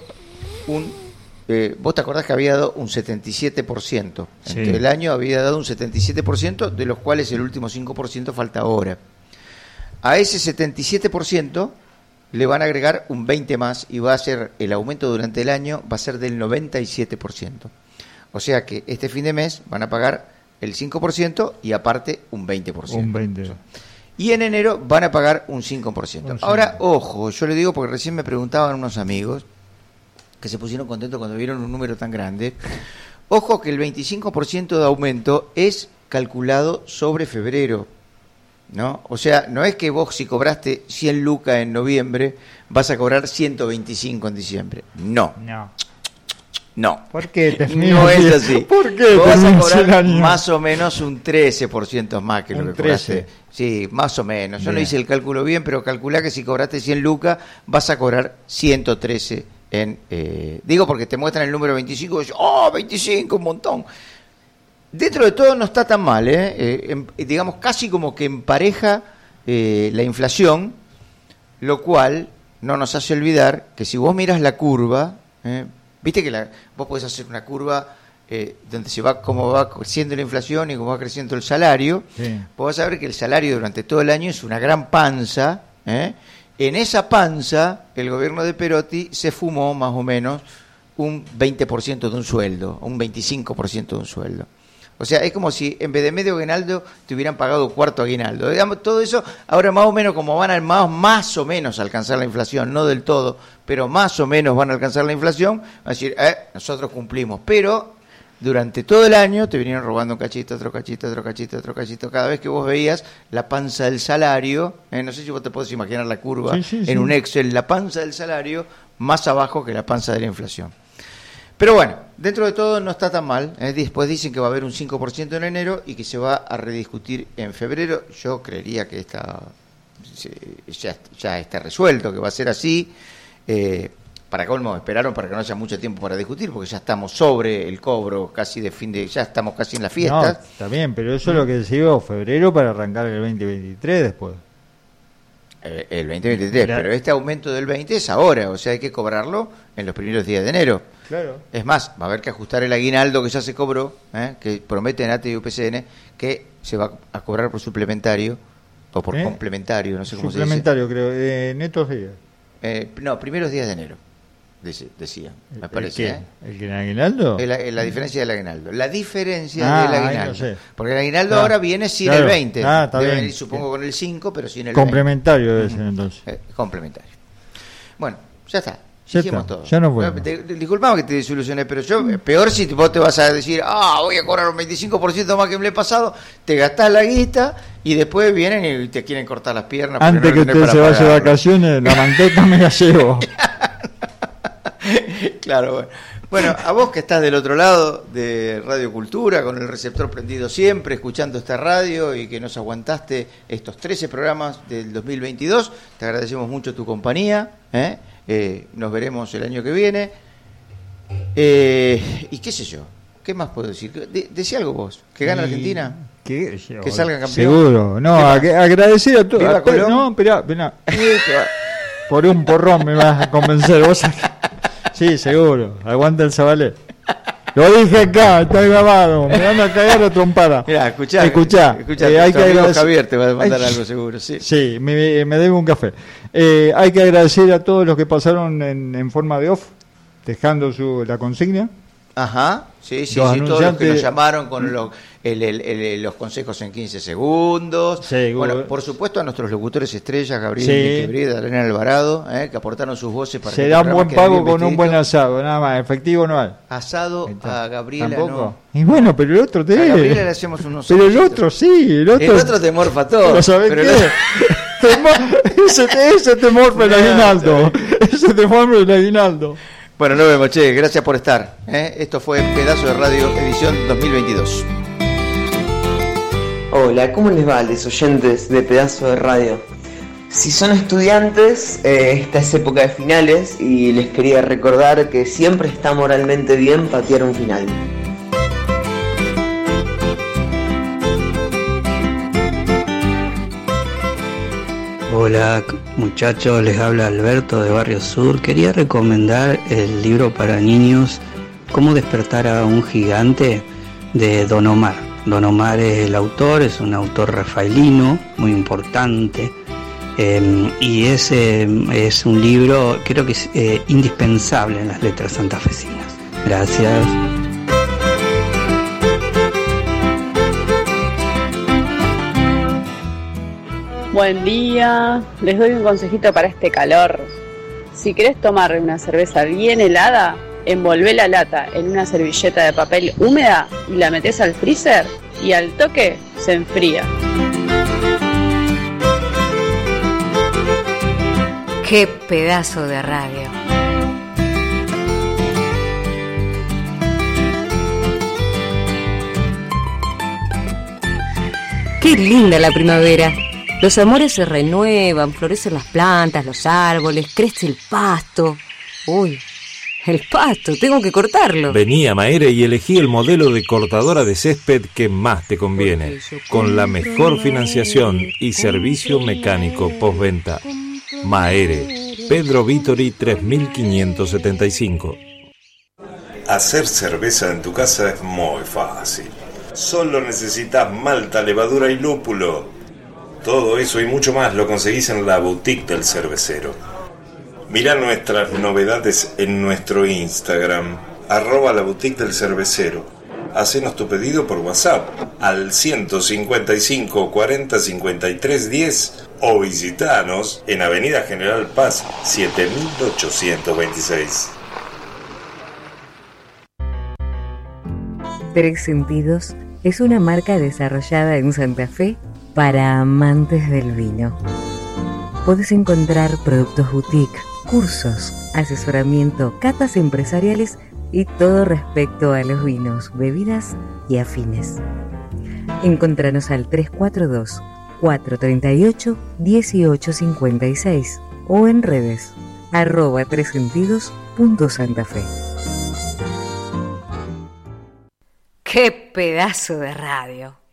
un... eh, Vos te acordás que había dado un 77%. Sí. El año había dado un 77%, de los cuales el último 5% falta ahora. A ese 77% le van a agregar un 20 más y va a ser el aumento durante el año va a ser del 97%. O sea que este fin de mes van a pagar el 5% y aparte un 20%. Un 20. Y en enero van a pagar un 5%. Un Ahora, ojo, yo le digo porque recién me preguntaban unos amigos que se pusieron contentos cuando vieron un número tan grande. Ojo que el 25% de aumento es calculado sobre febrero. ¿No? O sea, no es que vos si cobraste 100 lucas en noviembre vas a cobrar 125 en diciembre. No, No. no. ¿Por qué No es así? ¿Por qué Vos vas a cobrar más o menos un 13% más que lo que cobraste. 13. Sí, más o menos. Yo no Bien. hice el cálculo bien, pero calculá que si cobraste 100 lucas vas a cobrar 113 en... eh, digo porque te muestran el número 25 y dices, ¡oh, 25, un montón! Dentro de todo no está tan mal, ¿eh? Eh, digamos casi como que empareja eh, la inflación, lo cual no nos hace olvidar que si vos miras la curva, ¿eh? viste que la, vos podés hacer una curva eh, donde se va cómo va creciendo la inflación y cómo va creciendo el salario, Sí. vos vas a ver que el salario durante todo el año es una gran panza. ¿eh? En esa panza, el gobierno de Perotti se fumó más o menos un 20% de un sueldo, un 25% de un sueldo. O sea, es como si en vez de medio aguinaldo te hubieran pagado cuarto aguinaldo. Digamos, todo eso, ahora más o menos como van a más, más o menos a alcanzar la inflación, no del todo, pero más o menos van a alcanzar la inflación, van a decir, eh, nosotros cumplimos. Pero durante todo el año te vinieron robando un cachito, otro cachito, otro cachito, otro cachito. Cada vez que vos veías la panza del salario, eh, no sé si vos te podés imaginar la curva Sí, sí, en sí. un Excel, la panza del salario más abajo que la panza de la inflación. Pero bueno, dentro de todo no está tan mal. ¿eh? Después dicen que va a haber un 5% en enero y que se va a rediscutir en febrero. Yo creería que está, ya, ya está resuelto, que va a ser así. Eh, para colmo, esperaron para que no haya mucho tiempo para discutir, porque ya estamos sobre el cobro, casi de fin de. Ya estamos casi en las No, fiestas. está bien, pero eso es lo que decidió febrero para arrancar el 2023 después. Eh, el 2023, Claro. pero este aumento del 20 es ahora, o sea, hay que cobrarlo en los primeros días de enero. Claro. Es más, va a haber que ajustar el aguinaldo que ya se cobró, ¿eh? que prometen ATE y UPCN, que se va a cobrar por suplementario, o por ¿Eh? complementario, no sé cómo Suplementario, creo, eh, en estos días. se dice. No, primeros días de enero, decían, me ¿El parece. qué? ¿eh? ¿El que en aguinaldo? La, diferencia del aguinaldo. La diferencia Ah, del ahí no aguinaldo. sé. Porque el aguinaldo ahora viene sin Claro. el 20. Ah, está Debe bien. venir, supongo, con el 5, pero sin el 20. Complementario debe ser entonces. Eh, complementario. Bueno, ya está. Ya Dijimos está, todo. ya nos fuimos. Te- disculpame que te desilusioné, pero yo, eh, peor si vos te vas a decir, ah, voy a cobrar un 25% más que el mes pasado, te gastás la guita y después vienen y te quieren cortar las piernas. Antes no que usted se vaya de vacaciones, la manteca me la llevo. Claro, bueno. Bueno, a vos que estás del otro lado de Radio Cultura, con el receptor prendido siempre, escuchando esta radio y que nos aguantaste estos 13 programas del 2022, te agradecemos mucho tu compañía. ¿eh? Eh, nos veremos el año que viene. Eh, y qué sé yo, ¿qué más puedo decir? De- decía algo vos, que gana Y- Argentina. Que, Que salga campeón. Seguro. No, ¿Qué a- agradecer a todos. ¿Viva Colón? No, espera, espera. Por un porrón me vas a convencer. Vos Sí, seguro. Aguanta el Zabalé. Lo dije acá, está grabado. Me van a cagar a trompada. Mira, escuchá. Escuchá. escuchá eh, hay que agradecer- Javier te va a mandar Ay, algo seguro, sí. Sí, me, me debe un café. Eh, hay que agradecer a todos los que pasaron en, en forma de off, dejando su, la consigna. Ajá, sí, sí, sí, Los todos los que nos llamaron con lo- el- el- el- los consejos en 15 segundos. Seguro. Bueno, por supuesto a nuestros locutores estrellas, Gabriel Sí. Quebrida, Elena Alvarado, eh, que aportaron sus voces para que Se el da un programa buen pago con un buen asado, nada más. Efectivo no hay. Asado a Gabriela ¿Tampoco? no. Y bueno, pero el otro te. A Gabriela le hacemos unos Pero el otro sí, el otro. El otro te morfa todo. ¿Pero sabés pero qué? el otro- Te ese, te, morfa el aguinaldo. Ese te morfa el aguinaldo. Bueno, nos vemos, che, gracias por estar. ¿eh? Esto fue Pedazo de Radio Edición 2022. Hola, ¿cómo les va a los oyentes de Pedazo de Radio? Si son estudiantes, eh, esta es época de finales y les quería recordar que siempre está moralmente bien patear un final. Hola muchachos, les habla Alberto de Barrio Sur. Quería recomendar el libro para niños Cómo despertar a un gigante de Don Omar. Don Omar es el autor, es un autor rafaelino muy importante eh, y es, eh, es un libro creo que es eh, indispensable en las letras santafesinas. Gracias. Buen día. Les doy un consejito para este calor. Si querés tomar una cerveza bien helada, envolvé la lata en una servilleta de papel húmeda y la metés al freezer y al toque se enfría. Qué pedazo de radio. Qué linda la primavera. Los amores se renuevan, florecen las plantas, los árboles, crece el pasto. Uy, el pasto, tengo que cortarlo. Vení a Maere y elegí el modelo de cortadora de césped que más te conviene, con la mejor financiación y servicio mecánico postventa. Maere, Pedro Vitori 3575. Hacer cerveza en tu casa es muy fácil. Solo necesitas malta, levadura y lúpulo. Todo eso y mucho más lo conseguís en la boutique del cervecero. Mira nuestras novedades en nuestro Instagram, arroba la boutique del cervecero. Hacenos tu pedido por WhatsApp al 155 40 53 10 o visitanos en Avenida General Paz 7826. Tres Sentidos es una marca desarrollada en Santa Fe para amantes del vino. Puedes encontrar productos boutique, cursos, asesoramiento, catas empresariales y todo respecto a los vinos, bebidas y afines. Encontranos al 342 438 1856 o en redes arroba tresentidos.santafe. ¡Qué pedazo de radio!